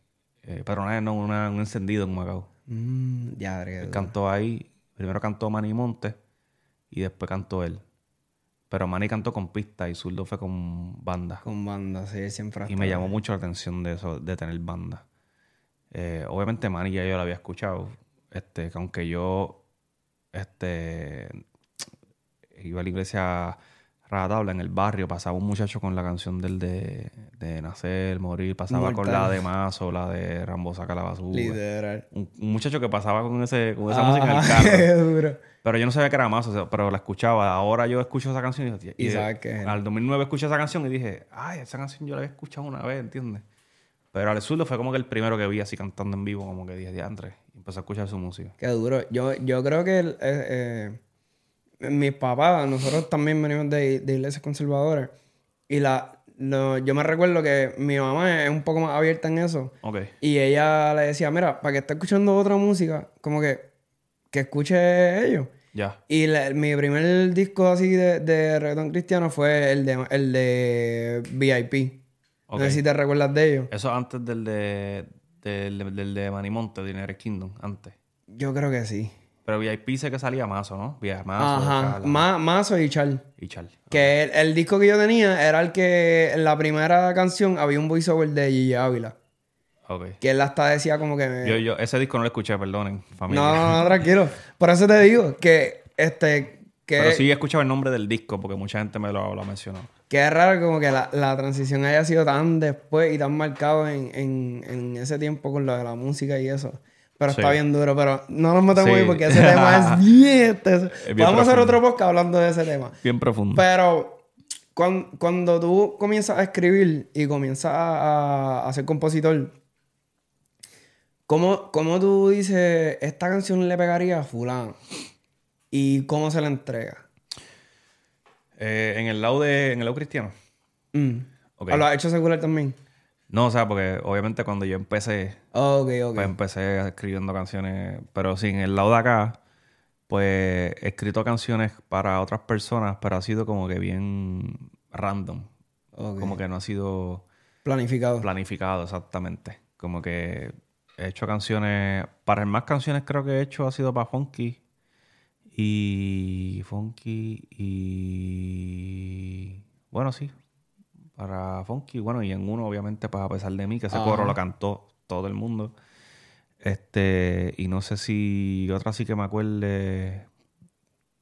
S2: Eh, patronales no, una- un encendido en Macao.
S1: Mm, ya,
S2: Él cantó ahí. Primero cantó Manny Monte y después cantó él. Pero Manny cantó con pista y Zurdo fue con banda.
S1: Con banda, sí, siempre
S2: Y me llamó mucho la atención de eso, de tener banda. Eh, obviamente Manny ya yo lo había escuchado. Este, que aunque yo este, iba a la iglesia Rajatabla en el barrio, pasaba un muchacho con la canción del de, de Nacer, Morir, pasaba con la de Mazo, la de Rambo saca la basura.
S1: Literal.
S2: Un, un muchacho que pasaba con, ese, con esa música en el (laughs) carro.
S1: qué duro.
S2: Pero yo no sabía que era Mazo, o sea, pero la escuchaba. Ahora yo escucho esa canción y,
S1: Y sabes que
S2: al 2009 escuché esa canción y dije, ay, esa canción yo la había escuchado una vez, ¿entiendes? Pero al Zurdo fue como que el primero que vi así cantando en vivo, como que dije, diantre. Y empecé a escuchar su música.
S1: Qué duro. Yo, yo creo que el- eh, eh, mis papás, nosotros también venimos de, de iglesias conservadoras. Y la, no, yo me recuerdo que mi mamá es un poco más abierta en eso.
S2: Ok.
S1: Y ella le decía, mira, para que esté escuchando otra música, como que, que escuche ellos.
S2: Ya.
S1: Y la- mi primer disco así de, de reggaetón cristiano fue el de, el de VIP. No sé si te recuerdas de ellos.
S2: Eso antes del de, del, del de Manimonte, de United Kingdom, antes.
S1: Yo creo que sí.
S2: Pero VIP sé que salía Mazo, ¿no? Vía Mazo,
S1: Ajá. Ma- Mazo y Char.
S2: y.
S1: Que el, el disco que yo tenía era el que en la primera canción había un voiceover de Gigi Ávila.
S2: Ok.
S1: Que él hasta decía como que... me-
S2: Yo, yo, ese disco no lo escuché, perdonen, familia.
S1: no, no, no, (laughs) tranquilo. Por eso te digo que este... Que,
S2: Pero sí he escuchado el nombre del disco porque mucha gente me lo, lo ha mencionado.
S1: que es raro como que la, la transición haya sido tan después y tan marcado en, en, en ese tiempo con lo de la música y eso. Pero
S2: Sí.
S1: está bien duro. Pero no nos metemos
S2: Sí.
S1: ahí porque ese tema (laughs) es bien... Vamos a hacer otro podcast hablando de ese tema.
S2: Bien profundo.
S1: Pero cuan- cuando, tú comienzas a escribir y comienzas a, a- a ser compositor, ¿cómo, cómo tú dices, esta canción le pegaría a fulano? ¿Y cómo se la entrega?
S2: Eh, en el lado de, en el lado cristiano.
S1: Mm.
S2: Ok.
S1: ¿O ¿Lo has hecho secular también?
S2: No, o sea, porque obviamente cuando yo empecé,
S1: ok.
S2: pues empecé escribiendo canciones, pero sí, en el lado de acá, pues he escrito canciones para otras personas, pero ha sido como que bien random. Como que no ha sido
S1: Planificado.
S2: planificado exactamente. Como que he hecho canciones, para más canciones creo que he hecho ha sido para Funky. Y Funky y... Bueno, sí. Para Funky, bueno, y en uno obviamente para A pesar de mí, que ese
S1: Ajá.
S2: coro lo cantó todo el mundo. Este, y no sé si otra sí que me acuerde.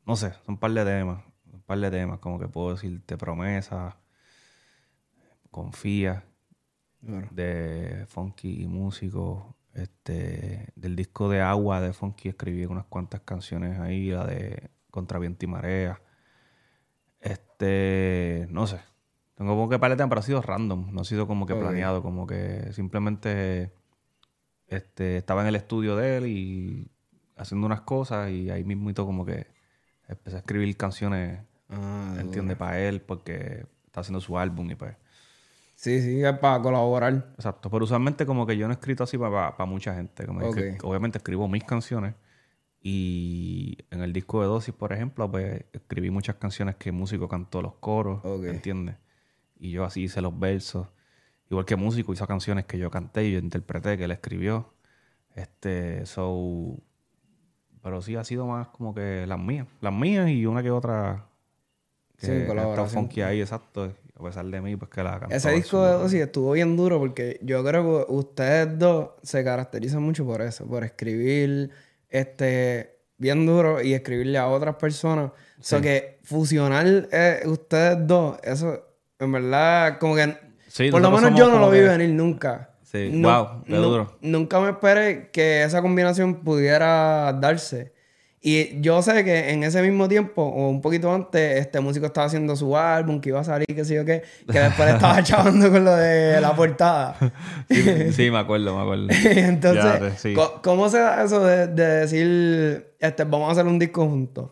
S2: No sé, son un par de temas. Un par de temas, como que puedo decirte promesa, confía, de Funky y músico. Este, del disco de Agua de Funky escribí unas cuantas canciones ahí, la de Contra Viento y Marea. Este, no sé. Tengo como que temas, pero ha sido random, no ha sido como que planeado, como que simplemente este, estaba en el estudio de él y haciendo unas cosas y ahí mismito como que empecé a escribir canciones,
S1: Ah,
S2: entiende, para él porque está haciendo su álbum y pues...
S1: Sí, sí, es para colaborar.
S2: Exacto, pero usualmente como que yo no he escrito así para mucha gente. Como
S1: Ok.
S2: que obviamente escribo mis canciones y en el disco de Dosis, por ejemplo, pues escribí muchas canciones que músico cantó los coros,
S1: Ok.
S2: ¿entiendes? Y yo así hice los versos. Igual que músico hizo canciones que yo canté y yo interpreté, que él escribió. Este, so... Pero sí ha sido más como que las mías. Las mías y una que otra... Que
S1: Sí, colaboración.
S2: funky ahí, exacto. A pesar de mí, pues que la cantó.
S1: Ese disco Dosis estuvo bien duro porque yo creo que ustedes dos se caracterizan mucho por eso, por escribir este bien duro y escribirle a otras personas. O sea que fusionar eh, ustedes dos, eso en verdad como que
S2: Sí,
S1: por lo menos yo no lo vi
S2: que-
S1: venir nunca.
S2: Sí, wow, qué duro.
S1: Nunca me esperé que esa combinación pudiera darse. Y yo sé que en ese mismo tiempo, o un poquito antes, este músico estaba haciendo su álbum, que iba a salir, qué sé yo qué, que después (laughs) estaba chavando con lo de la portada. (laughs)
S2: Sí, sí, me acuerdo, me acuerdo. (laughs)
S1: Entonces,
S2: Ya, sí.
S1: co- ¿cómo se da eso de, de decir, este, vamos a hacer un disco juntos?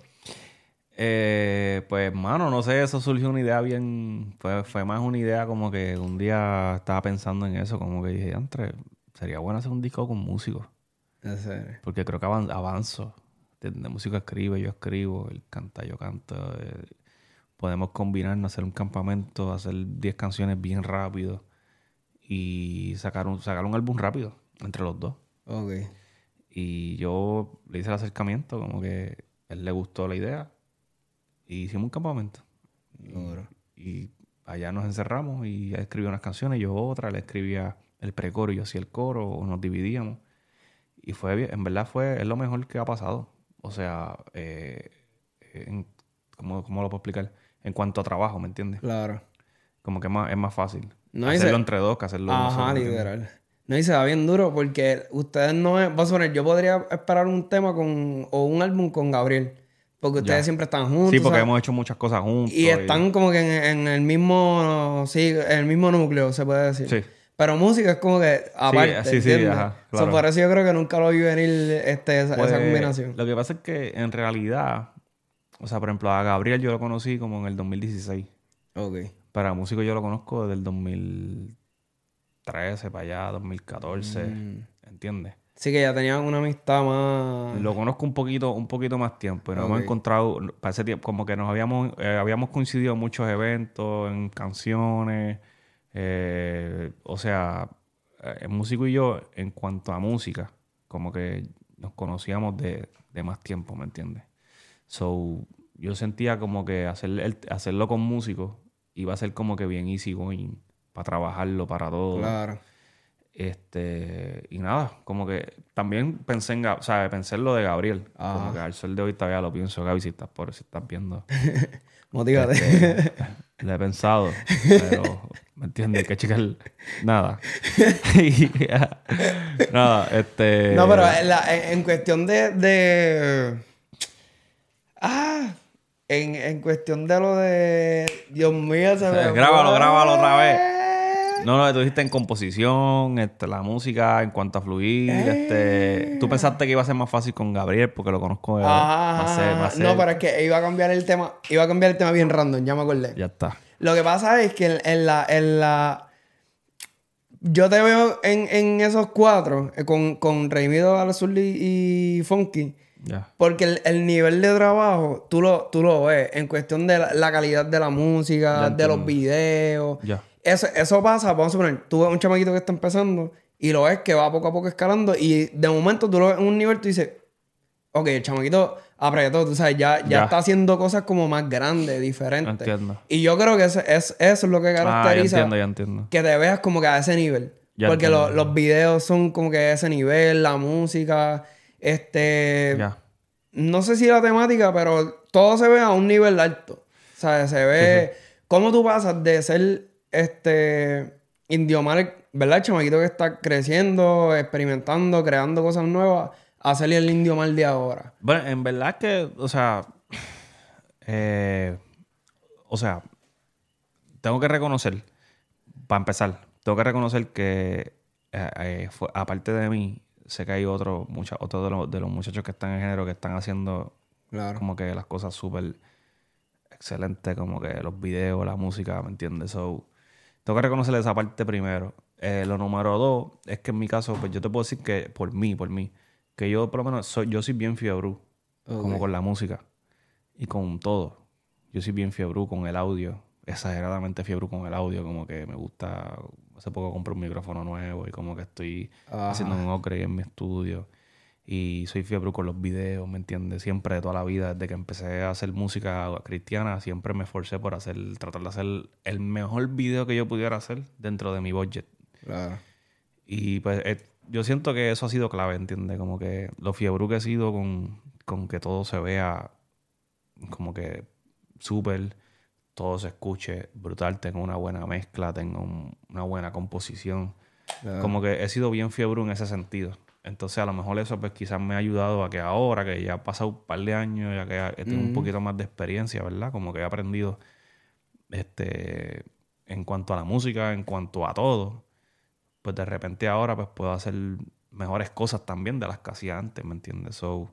S2: Eh, pues, mano, no sé, eso surgió una idea bien. Fue, fue más una idea como que un día estaba pensando en eso, como que dije, entre, sería bueno hacer un disco con músicos.
S1: En serio.
S2: Porque creo que avan- avanzo. De, de músico escribe, yo escribo, él canta, yo canto. eh, podemos combinarnos, hacer un campamento, hacer 10 canciones bien rápido. y sacar un, sacar un álbum rápido entre los dos.
S1: Ok.
S2: Y yo le hice el acercamiento, como que él le gustó la idea. Y hicimos un campamento.
S1: Duro.
S2: Y allá nos encerramos y él escribió unas canciones, yo otra, le escribía el precoro y yo hacía el coro, o nos dividíamos. Y fue bien, en verdad fue, es lo mejor que ha pasado. O sea, eh, en- ¿cómo, cómo lo puedo explicar? En cuanto a trabajo, ¿me entiendes?
S1: Claro.
S2: Como que es más, es más fácil.
S1: No,
S2: hacerlo
S1: se-
S2: entre dos que hacerlo
S1: Ajá, literal. No, y se va bien duro porque ustedes no es... Vas a poner, yo podría esperar un tema con... O un álbum con Gabriel. Porque ustedes
S2: Ya.
S1: siempre están juntos.
S2: Sí, porque
S1: ¿sabes?
S2: hemos hecho muchas cosas juntos.
S1: Y están como que en, en el mismo... Sí, en el mismo núcleo, se puede decir.
S2: Sí.
S1: Pero música es como que aparte,
S2: sí, sí,
S1: ¿entiendes?
S2: ajá,
S1: So,
S2: claro.
S1: por eso yo creo que nunca lo vi venir este, esa, esa
S2: Pues,
S1: combinación.
S2: Lo que pasa es que en realidad, o sea, por ejemplo, a Gabriel yo lo conocí como en el 2016.
S1: Ok.
S2: Para músico yo lo conozco desde el 2013 para allá, 2014.
S1: Mm.
S2: ¿Entiendes?
S1: Sí que ya tenían una amistad más...
S2: Lo conozco un poquito, un poquito más tiempo y nos hemos encontrado, para ese tiempo, como que nos habíamos, eh, habíamos coincidido en muchos eventos, en canciones, eh, o sea, eh, el músico y yo, en cuanto a música, como que nos conocíamos de, de más tiempo, ¿me entiendes? So, yo sentía como que hacer el- hacerlo con músicos iba a ser como que bien easy going para trabajarlo, para todo.
S1: Claro.
S2: Este, y nada, como que también pensé en, o sea, pensé en lo de Gabriel. Como que al sol de hoy todavía lo pienso, Gaby, si estás por si estás viendo. (laughs)
S1: Motívate.
S2: Este, lo he pensado, pero ¿me entiendes? Que chica, nada. (laughs) Nada, este.
S1: No, pero en, la- en- cuestión de, de- Ah, en, en cuestión de lo de... Dios mío, se me...
S2: Grábalo, grábalo otra vez. (laughs) No, no, tú dijiste en composición, este, la música, en cuanto a fluir, este. Tú pensaste que iba a ser más fácil con Gabriel porque lo conozco de
S1: Ajá,
S2: más,
S1: No, pero es que iba a cambiar el tema. Iba a cambiar el tema bien random, ya me acordé.
S2: Ya está.
S1: Lo que pasa es que en, en la, en la. Yo te veo en, en esos cuatro, eh, con, con Reimido, Azul y, y Funky.
S2: Ya.
S1: Porque el, el nivel de trabajo, tú lo, tú lo ves en cuestión de la, la calidad de la música, de los videos.
S2: Ya.
S1: Eso, eso pasa, vamos a suponer, tú ves un chamaquito que está empezando y lo ves que va poco a poco escalando y de momento tú lo ves en un nivel, tú dices, ok, el chamaquito apretó, tú sabes, ya, ya,
S2: Ya.
S1: está haciendo cosas como más grandes, diferentes.
S2: Entiendo.
S1: Y yo creo que eso es, eso es lo que
S2: Ah, ya
S1: caracteriza
S2: entiendo, ya entiendo.
S1: que te veas como que a ese nivel. Porque lo- los videos son como que a ese nivel, la música, este...
S2: Ya.
S1: No sé si la temática, pero todo se ve a un nivel alto. O sea, se ve... ¿Cómo tú pasas de ser, este... Indiomar, ¿verdad? El chamaquito que está creciendo, experimentando, creando cosas nuevas, ser el Indiomar de ahora.
S2: Bueno, en verdad es que, o sea, eh, o sea, tengo que reconocer, para empezar, tengo que reconocer que eh, eh, fue- aparte de mí, sé que hay otros otros de los, de los muchachos que están en género que están haciendo
S1: Claro.
S2: como que las cosas súper excelentes, como que los videos, la música, ¿me entiendes? So, tengo que reconocer esa parte primero. Eh, lo número dos es que en mi caso, pues yo te puedo decir que por mí, por mí, que yo por lo menos soy, yo soy bien fiebrú, como
S1: Ok.
S2: con la música y con todo. Yo soy bien fiebrú con el audio, exageradamente fiebrú con el audio, como que me gusta, hace poco compré un micrófono nuevo y como que estoy
S1: Ajá.
S2: haciendo un upgrade en mi estudio. Y soy fiebre con los videos, ¿me entiendes? Siempre de toda la vida, desde que empecé a hacer música cristiana, siempre me esforcé por hacer, tratar de hacer el mejor video que yo pudiera hacer dentro de mi budget.
S1: Claro.
S2: Y pues eh, yo siento que eso ha sido clave, ¿entiendes? Como que lo fiebre que he sido con, con que todo se vea como que súper, todo se escuche brutal, tengo una buena mezcla, tengo un- una buena composición.
S1: Claro.
S2: Como que he sido bien fiebre en ese sentido. Entonces, a lo mejor eso, pues quizás me ha ayudado a que ahora, que ya ha pasado un par de años, ya que he tenido un
S1: Mm.
S2: poquito más de experiencia, ¿verdad? Como que he aprendido este, en cuanto a la música, en cuanto a todo, pues de repente ahora pues puedo hacer mejores cosas también de las que hacía antes, ¿me entiendes? So,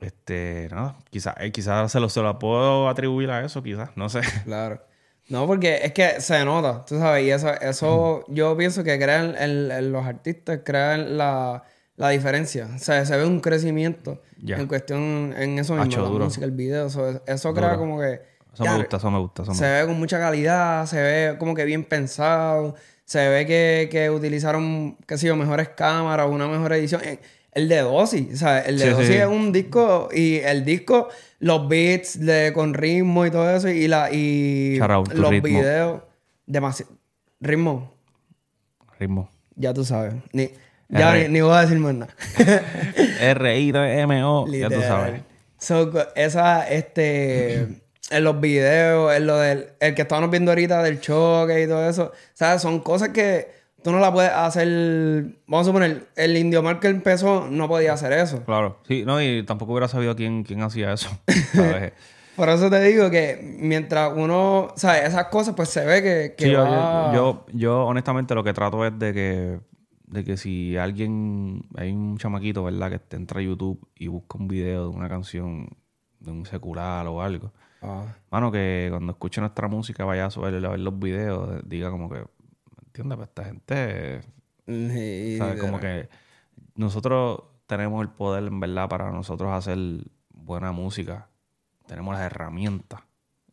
S2: este, nada, quizás eh, quizás se lo, se lo puedo atribuir a eso, quizás, no sé.
S1: Claro. No, porque es que se nota, tú sabes, y eso, eso yo pienso que crean en, en los artistas, crean la, la diferencia. O sea, se ve un crecimiento en cuestión, en eso mismo,
S2: Hacho,
S1: la música, el video. Eso, eso crea como que
S2: Eso me gusta, eso me gusta. Eso me
S1: se ve con mucha calidad, se ve como que bien pensado, se ve que, que utilizaron, qué sé yo, mejores cámaras, una mejor edición. Eh, El de Dosi, o sea, el de
S2: Sí,
S1: Dosi
S2: sí.
S1: es un disco y el disco, los beats de, con ritmo y todo eso y, la, y
S2: out
S1: los
S2: ritmo.
S1: videos, demasiado. Ritmo,
S2: Ritmo.
S1: ya tú sabes. Ni, ya ni, ni voy a decir más nada. (laughs)
S2: R-I-D-M-O. Ya tú sabes.
S1: So, esa, este, en los videos, en lo del, el que estábamos viendo ahorita del choque y todo eso, ¿sabes? Son cosas que tú no la puedes hacer, vamos a suponer, el Indio Mar que empezó no podía hacer eso.
S2: Claro. Sí, no, y tampoco hubiera sabido quién, quién hacía eso. (laughs)
S1: Por eso te digo que mientras uno, ¿sabes? Esas cosas, pues se ve que, que
S2: Sí, yo,
S1: va-
S2: yo, yo, yo, honestamente lo que trato es de que, de que si alguien, hay un chamaquito, ¿verdad? Que te entra a YouTube y busca un video de una canción de un secular o algo.
S1: Ah,
S2: Mano, que cuando escuche nuestra música vaya a, subir, a ver los videos, diga como que, ¿entiendes? Pues esta gente,
S1: y-
S2: ¿sabes? Como que nosotros tenemos el poder, en verdad, para nosotros hacer buena música. Tenemos las herramientas,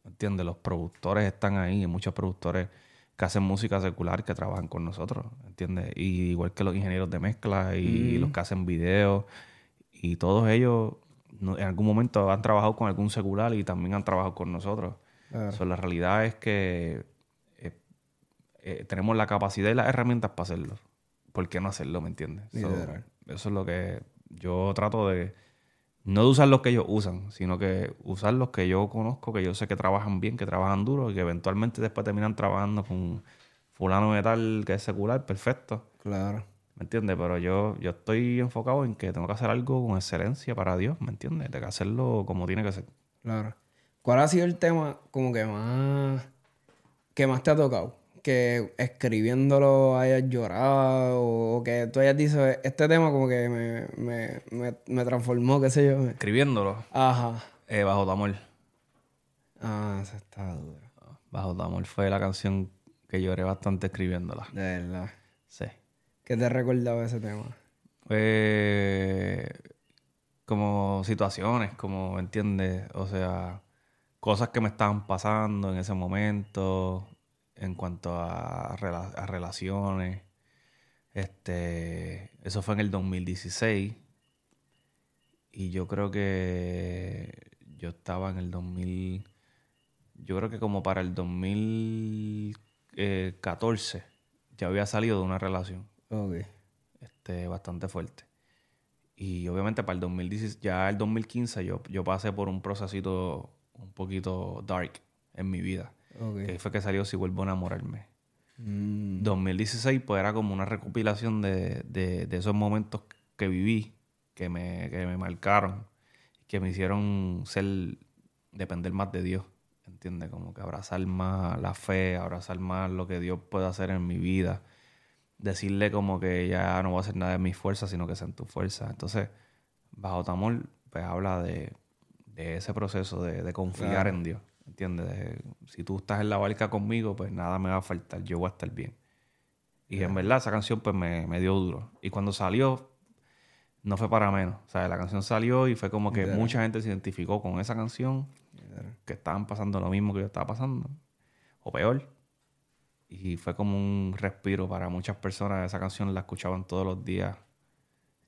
S2: ¿entiendes? Los productores están ahí, hay muchos productores que hacen música secular que trabajan con nosotros, ¿entiendes? Y igual que los ingenieros de mezcla y los que hacen videos y todos ellos en algún momento han trabajado con algún secular y también han trabajado con nosotros. So, la realidad es que eh, tenemos la capacidad y las herramientas para hacerlo. ¿Por qué no hacerlo, me entiendes? So, eso es lo que yo trato de... No de usar los que ellos usan, sino que usar los que yo conozco, que yo sé que trabajan bien, que trabajan duro y que eventualmente después terminan trabajando con fulano de tal que es secular, perfecto.
S1: Claro.
S2: ¿Me entiendes? Pero yo, yo estoy enfocado en que tengo que hacer algo con excelencia para Dios, ¿me entiendes? Tengo que hacerlo como tiene que ser.
S1: Claro. ¿Cuál ha sido el tema como que más que más te ha tocado? Que escribiéndolo hayas llorado o que tú hayas dicho, este tema como que me, me, me, me transformó, qué sé yo.
S2: Escribiéndolo,
S1: Ajá.
S2: eh, Bajo tu amor.
S1: Ah, esa está dura.
S2: Bajo tu amor fue la canción que lloré bastante escribiéndola.
S1: De verdad.
S2: Sí.
S1: ¿Qué te recordaba ese tema?
S2: Fue como situaciones, como, ¿entiendes? O sea, cosas que me estaban pasando en ese momento en cuanto a, rela- a relaciones. Este, eso fue en el 2016. Y yo creo que yo estaba en el 2000, yo creo que como para el 2014 ya había salido de una relación este, bastante fuerte. Y obviamente para el 2016, ya el 2015 yo, yo pasé por un procesito un poquito dark en mi vida.
S1: Ok.
S2: Que fue que salió Si vuelvo a enamorarme.
S1: Mm,
S2: 2016 pues era como una recopilación de, de- de esos momentos que viví, que me, que me marcaron, que me hicieron ser, depender más de Dios, ¿entiendes? Como que abrazar más la fe, abrazar más lo que Dios puede hacer en mi vida, decirle como que ya no voy a hacer nada de mis fuerzas, sino que sean tus fuerzas. Entonces, Bajo tu amor, pues habla de, de ese proceso de, de confiar
S1: Claro.
S2: en Dios, ¿entiendes? De- si tú estás en la barca conmigo, pues nada me va a faltar, yo voy a estar bien. Y en verdad esa canción pues me, me dio duro. Y cuando salió, no fue para menos. O sea, la canción salió y fue como que mucha gente se identificó con esa canción, que estaban pasando lo mismo que yo estaba pasando, o peor. Y fue como un respiro para muchas personas. Esa canción la escuchaban todos los días.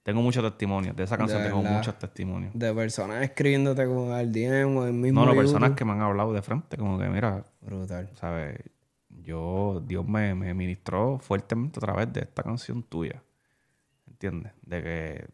S2: Tengo muchos testimonios. De esa canción
S1: De
S2: tengo muchos testimonios.
S1: De personas escribiéndote con al DM o el mismo.
S2: No, no,
S1: YouTube.
S2: personas que me han hablado de frente, como que mira,
S1: Brutal.
S2: ¿sabes? Yo, Dios me, me ministró fuertemente a través de esta canción tuya. ¿Entiendes? De que,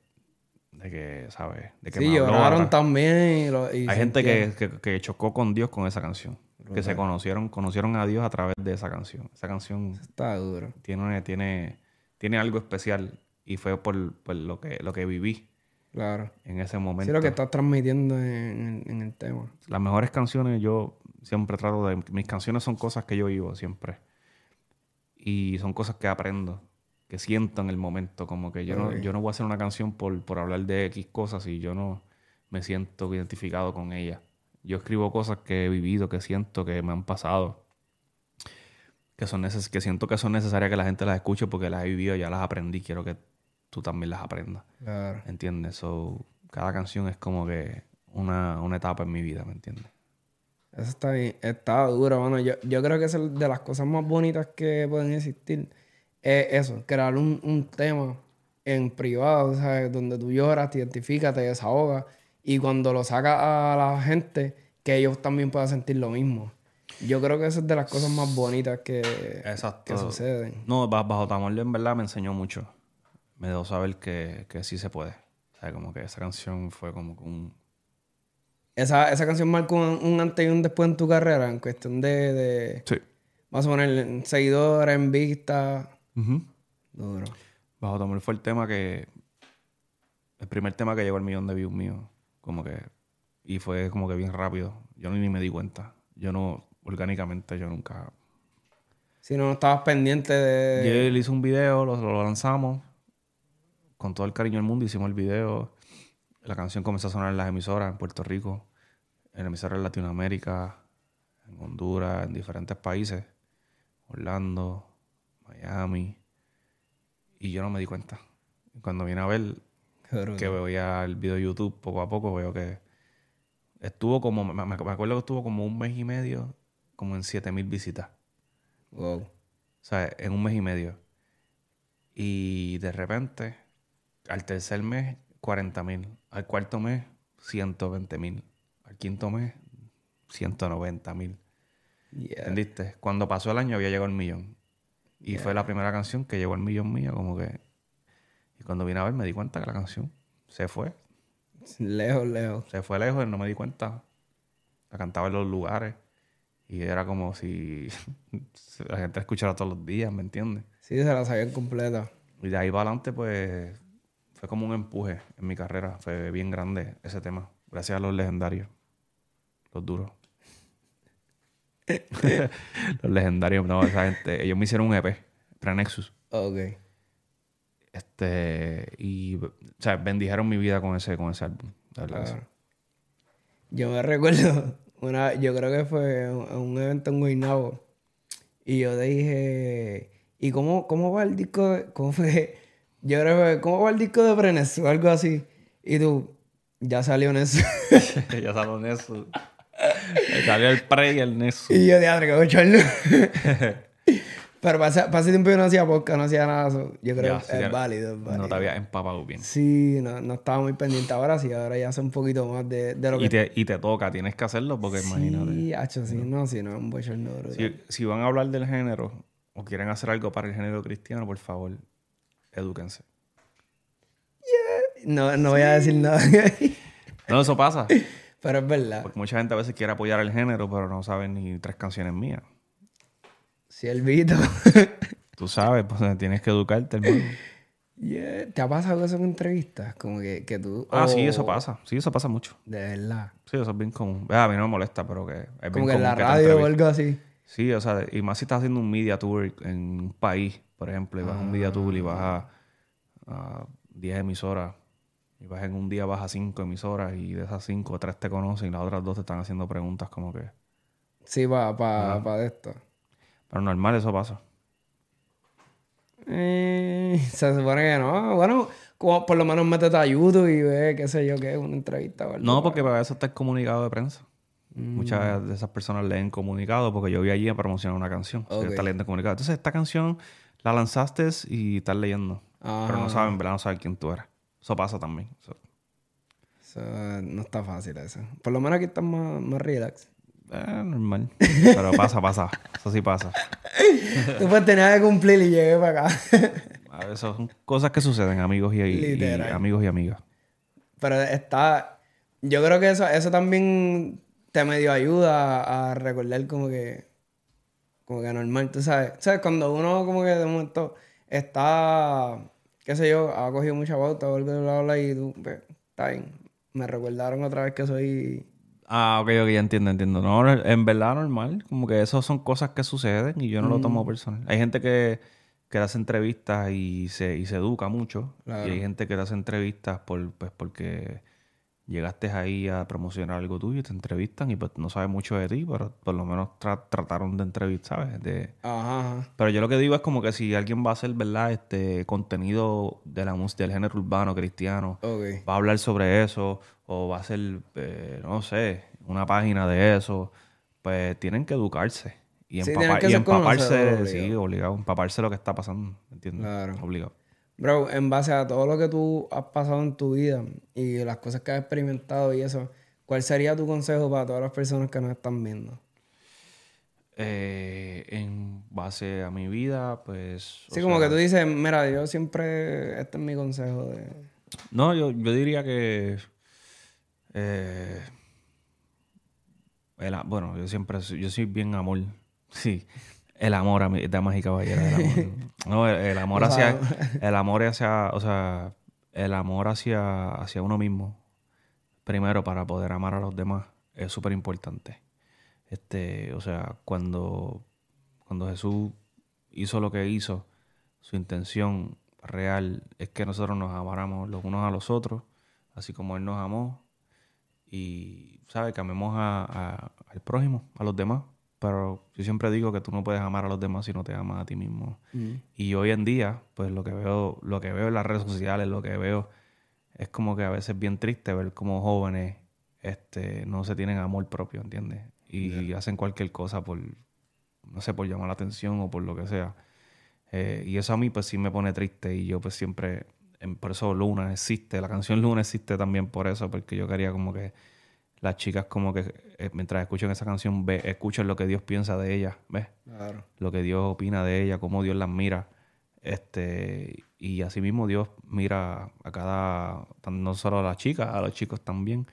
S2: de que, ¿sabes? De que
S1: Sí,
S2: me
S1: lloraron también. Y lo, y
S2: Hay gente que, que, que chocó con Dios con esa canción. Que se conocieron, conocieron a Dios a través de esa canción. Esa canción
S1: Está duro.
S2: tiene, tiene, tiene algo especial y fue por, por lo, que, lo que viví
S1: Claro.
S2: en ese momento.
S1: Sí, lo que estás transmitiendo en, en- en el tema.
S2: Las mejores canciones yo siempre trato de... Mis canciones son cosas que yo vivo siempre. Y son cosas que aprendo, que siento en el momento. Como que yo, no, yo no voy a hacer una canción por, por hablar de X cosas y yo no me siento identificado con ella. Yo escribo cosas que he vivido, que siento que me han pasado. Que, son neces que siento que son necesarias que la gente las escuche porque las he vivido, ya las aprendí. Quiero que tú también las aprendas.
S1: Claro.
S2: ¿Entiendes? So, cada canción es como que una, una etapa en mi vida, ¿me entiendes?
S1: Eso está bien. Está duro, mano. Yo, yo creo que es de las cosas más bonitas que pueden existir. Es eso, crear un, un tema en privado, ¿sabes? Donde tú lloras, te identificas, te desahogas. Y cuando lo sacas a la gente, que ellos también puedan sentir lo mismo. Yo creo que eso es de las cosas más bonitas que, que suceden.
S2: No, Bajo Tamor en verdad me enseñó mucho. Me dejó saber que, que sí se puede. O sea, como que esa canción fue como un...
S1: Esa, esa canción marcó un, antes y un después en tu carrera, en cuestión de... de
S2: sí.
S1: Vamos a poner seguidores, en vista.
S2: Duro. Bajo Tamor fue el tema que... El primer tema que llegó al millón de views mío. Como que... Y fue como que bien rápido. Yo ni me di cuenta. Yo no orgánicamente yo nunca...
S1: Si no, estabas pendiente de...
S2: Yo le hice un video, lo, lanzamos. Con todo el cariño del mundo hicimos el video. La canción comenzó a sonar en las emisoras en Puerto Rico, en emisoras en Latinoamérica, en Honduras, en diferentes países. Orlando, Miami. Y yo no me di cuenta. Cuando vine a ver que veo ya el video de YouTube poco a poco, veo que estuvo como, me, acuerdo que estuvo como un mes y medio como en 7000 visitas.
S1: Wow.
S2: O sea, en un mes y medio. Y de repente, al tercer mes, 40.000. Al cuarto mes, 120.000. Al quinto mes, 190.000. ¿Entendiste? Cuando pasó el año había llegado el millón. Y fue la primera canción que llegó al millón mío, como que... Y cuando vine a ver me di cuenta que la canción se fue.
S1: Lejos, lejos.
S2: Se fue lejos y no me di cuenta. La cantaba en los lugares. Y era como si (laughs) la gente escuchara todos los días, ¿me entiendes?
S1: Sí, se la sabían completa.
S2: Y de ahí para adelante, pues, fue como un empuje en mi carrera. Fue bien grande ese tema. Gracias a los legendarios. Los duros. (laughs) los legendarios, no, esa gente. Ellos me hicieron un EP, Prenexus.
S1: Ok.
S2: Este, y, o sea, bendijeron mi vida con ese, con ese álbum.
S1: Yo me recuerdo una, yo creo que fue un, evento en Guaynabo. Y yo dije, ¿y cómo, cómo va el disco? De, ¿Cómo fue? Yo creo que, ¿cómo va el disco de Brenes? O algo así. Y tú, ya salió eso. (laughs)
S2: ya salió eso. salió el pre y el Nesu.
S1: Y yo, diadre, que voy a Pero para ese, tiempo yo no hacía podcast, no hacía nada. Yo creo que es, válido,
S2: No te había empapado bien.
S1: Sí, no, no, estaba muy pendiente. Ahora sí, ahora ya hace un poquito más de, de lo
S2: y que... Te, y te toca, tienes que hacerlo porque imagínate.
S1: Sí, hacho, sí, no, si no es un bochorno.
S2: Si, si van a hablar del género o quieren hacer algo para el género cristiano, por favor, edúquense.
S1: No, no voy a decir nada.
S2: no, eso pasa. (laughs)
S1: Pero es verdad.
S2: Porque mucha gente a veces quiere apoyar el género, pero no saben ni tres canciones mías.
S1: Siervito. (laughs)
S2: Tú sabes, pues tienes que educarte, hermano.
S1: ¿Te ha pasado eso en entrevistas? Como que, que tú...
S2: Ah, sí, eso pasa. Sí, eso pasa mucho.
S1: De verdad.
S2: Sí, eso es bien común. A mí no me molesta, pero que
S1: es Como que en la radio o algo así.
S2: Sí, o sea, y más si estás haciendo un media tour en un país, por ejemplo, y vas un media tour y vas a, a 10 emisoras, y vas en un día vas a 5 emisoras, y de esas 5, 3 te conocen y las otras dos te están haciendo preguntas como que...
S1: Sí, para pa, pa esto.
S2: Pero normal eso pasa.
S1: Eh, (laughs) se supone que no. Bueno, como por lo menos métete a YouTube y ve, qué sé yo, qué una entrevista. O
S2: no, porque para eso está el comunicado de prensa. Mm. Muchas de esas personas leen comunicado porque yo vi allí a promocionar una canción. Okay. está leyendo comunicado. Entonces, esta canción la lanzaste y estás leyendo. Pero no saben, ¿verdad? No saben quién tú eres. Eso pasa también.
S1: no está fácil eso. Por lo menos aquí estás más, más relax.
S2: Eh, normal. Pero pasa, pasa. Eso sí pasa. (laughs)
S1: Tú pues tenías que cumplir y llegué para acá. (laughs)
S2: a ver, son cosas que suceden, amigos y, amigos y amigas.
S1: Pero está. Yo creo que eso, eso también te medio ayuda a recordar como que. Como que normal, tú sabes. ¿Sabes? Cuando uno como que de momento está. qué sé yo, ha cogido mucha pauta o algo de bla, bla, y tú, pues, está bien. Me recordaron otra vez que soy
S2: Ah, ok, ok, ya entiendo, entiendo. No, en verdad normal. Como que eso son cosas que suceden y yo no lo tomo personal. Hay gente que, que hace entrevistas y se, y se educa mucho. Y hay gente que hace entrevistas por, pues, porque llegaste ahí a promocionar algo tuyo y te entrevistan y pues no sabes mucho de ti, pero por lo menos trataron de entrevistar, ¿sabes? De...
S1: Ajá,
S2: Pero yo lo que digo es como que si alguien va a hacer, ¿verdad? Este contenido de la música, del género urbano cristiano, va a hablar sobre eso o va a hacer, eh, no sé, una página de eso, pues tienen que educarse. Y,
S1: Sí,
S2: empapa- empaparse, sí,
S1: obligado.
S2: Empaparse lo que está pasando, ¿entiendes?
S1: Claro.
S2: Obligado.
S1: Bro, en base a todo lo que tú has pasado en tu vida y las cosas que has experimentado y eso, ¿cuál sería tu consejo para todas las personas que nos están viendo?
S2: Eh, en base a mi vida, pues...
S1: Sí, como
S2: sea,
S1: que tú dices, mira, yo siempre, este es mi consejo de...
S2: No, yo, yo diría que... eh, el bueno, yo siempre... Yo soy bien amor. (laughs) Sí. El amor, a mi, damas y caballeros. El amor, (laughs) no, el, el amor hacia... El amor hacia... O sea, el amor hacia, hacia uno mismo. Primero, para poder amar a los demás. Es súper importante. Este, o sea, cuando, cuando Jesús hizo lo que hizo, su intención real es que nosotros nos amáramos los unos a los otros, así como Él nos amó. Y, ¿sabes? Que amemos a- a- al prójimo, a los demás. Pero yo siempre digo que tú no puedes amar a los demás si no te amas a ti mismo. Y hoy en día, pues lo que veo, lo que veo en las redes sociales, lo que veo, es como que a veces es bien triste ver como jóvenes este, no se tienen amor propio, ¿entiendes? Y hacen cualquier cosa por, no sé, por llamar la atención o por lo que sea. Eh, y eso a mí pues sí me pone triste y yo pues siempre, en- por eso Luna existe, la canción Luna existe también por eso, porque yo quería como que las chicas como que eh, mientras escuchen esa canción, ve, escuchen lo que Dios piensa de ellas, ¿ves?
S1: Claro.
S2: lo que Dios opina de ella, cómo Dios las mira. Este, y así mismo Dios mira a cada, no solo a las chicas, a los chicos también,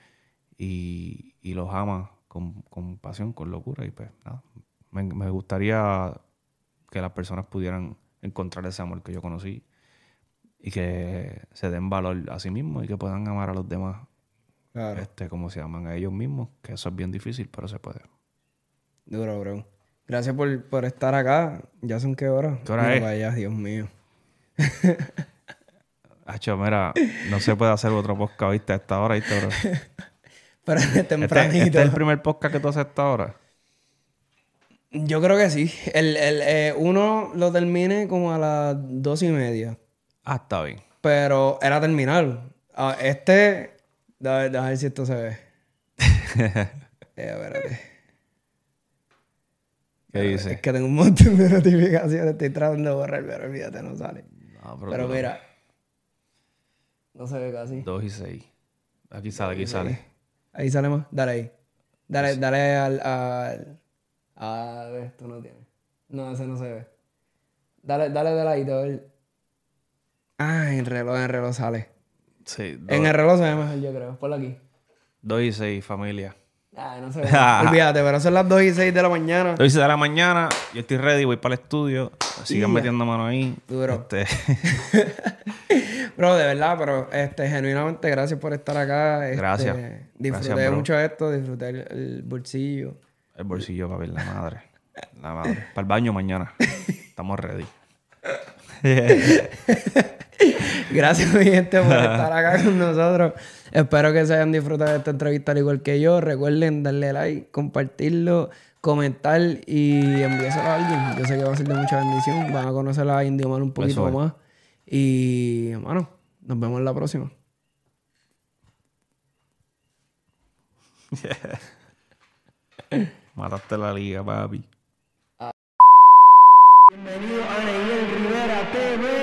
S2: y, y los ama con, con pasión, con locura. Y pues nada, me, me gustaría que las personas pudieran encontrar ese amor que yo conocí y que se den valor a sí mismos y que puedan amar a los demás
S1: Claro.
S2: este, como se aman a ellos mismos, que eso es bien difícil, pero se puede.
S1: Duro, bro. Gracias por, por estar acá. ¿Ya son qué hora?
S2: ¿Qué hora es?
S1: allá, Dios mío. (laughs)
S2: Hacho, mira, no se puede hacer otro podcast, ¿viste? A esta hora, ¿viste, bro? (laughs)
S1: Pero es
S2: Este,
S1: tempranito.
S2: este es el primer podcast que tú haces a esta hora.
S1: Yo creo que sí. El, el, eh, uno lo termine como a las dos y media.
S2: Ah, está bien.
S1: Pero era terminar. Ah, este... Déjame déjame ver si esto se ve. (laughs) Eh, espérate.
S2: ¿Qué dice?
S1: Es que tengo un montón de notificaciones. Estoy tratando de borrar, pero olvídate, no sale.
S2: No,
S1: Pero
S2: tú-
S1: mira. No se ve casi.
S2: Dos y seis. Aquí sale, aquí sale.
S1: Ahí sale más. Dale ahí. Dale, dale al, al. A ver, esto no tiene. No, ese no se ve. Dale, dale de ladito, a ver. Ah, en el reloj, en el reloj sale.
S2: Sí, dos,
S1: En el reloj se ve mejor, yo creo. Ponlo aquí.
S2: dos y seis, familia.
S1: Ah, no ve. (laughs) Olvídate, pero son las 2 y 6 de la mañana.
S2: Dos y seis de la mañana. Yo estoy ready, voy para el estudio. Sigan metiendo mano ahí.
S1: Duro.
S2: Este, (laughs)
S1: Bro, de verdad, pero este, genuinamente gracias por estar acá. Este,
S2: Gracias.
S1: Disfruté
S2: Gracias,
S1: mucho esto, disfruté el, el bolsillo.
S2: el bolsillo para ver la madre. La madre. Para el baño mañana. (laughs) Estamos ready. (laughs)
S1: Gracias, mi gente, por (laughs) estar acá con nosotros. Espero que se hayan disfrutado de esta entrevista al igual que yo. Recuerden darle like, compartirlo, comentar y enviárselo a alguien. Yo sé que va a ser de mucha bendición. Van a conocer a Indio Man un poquito más. Y, bueno, nos vemos en la próxima. (laughs)
S2: Mataste la liga, papi.
S1: Bienvenido a Neil Rivera TV.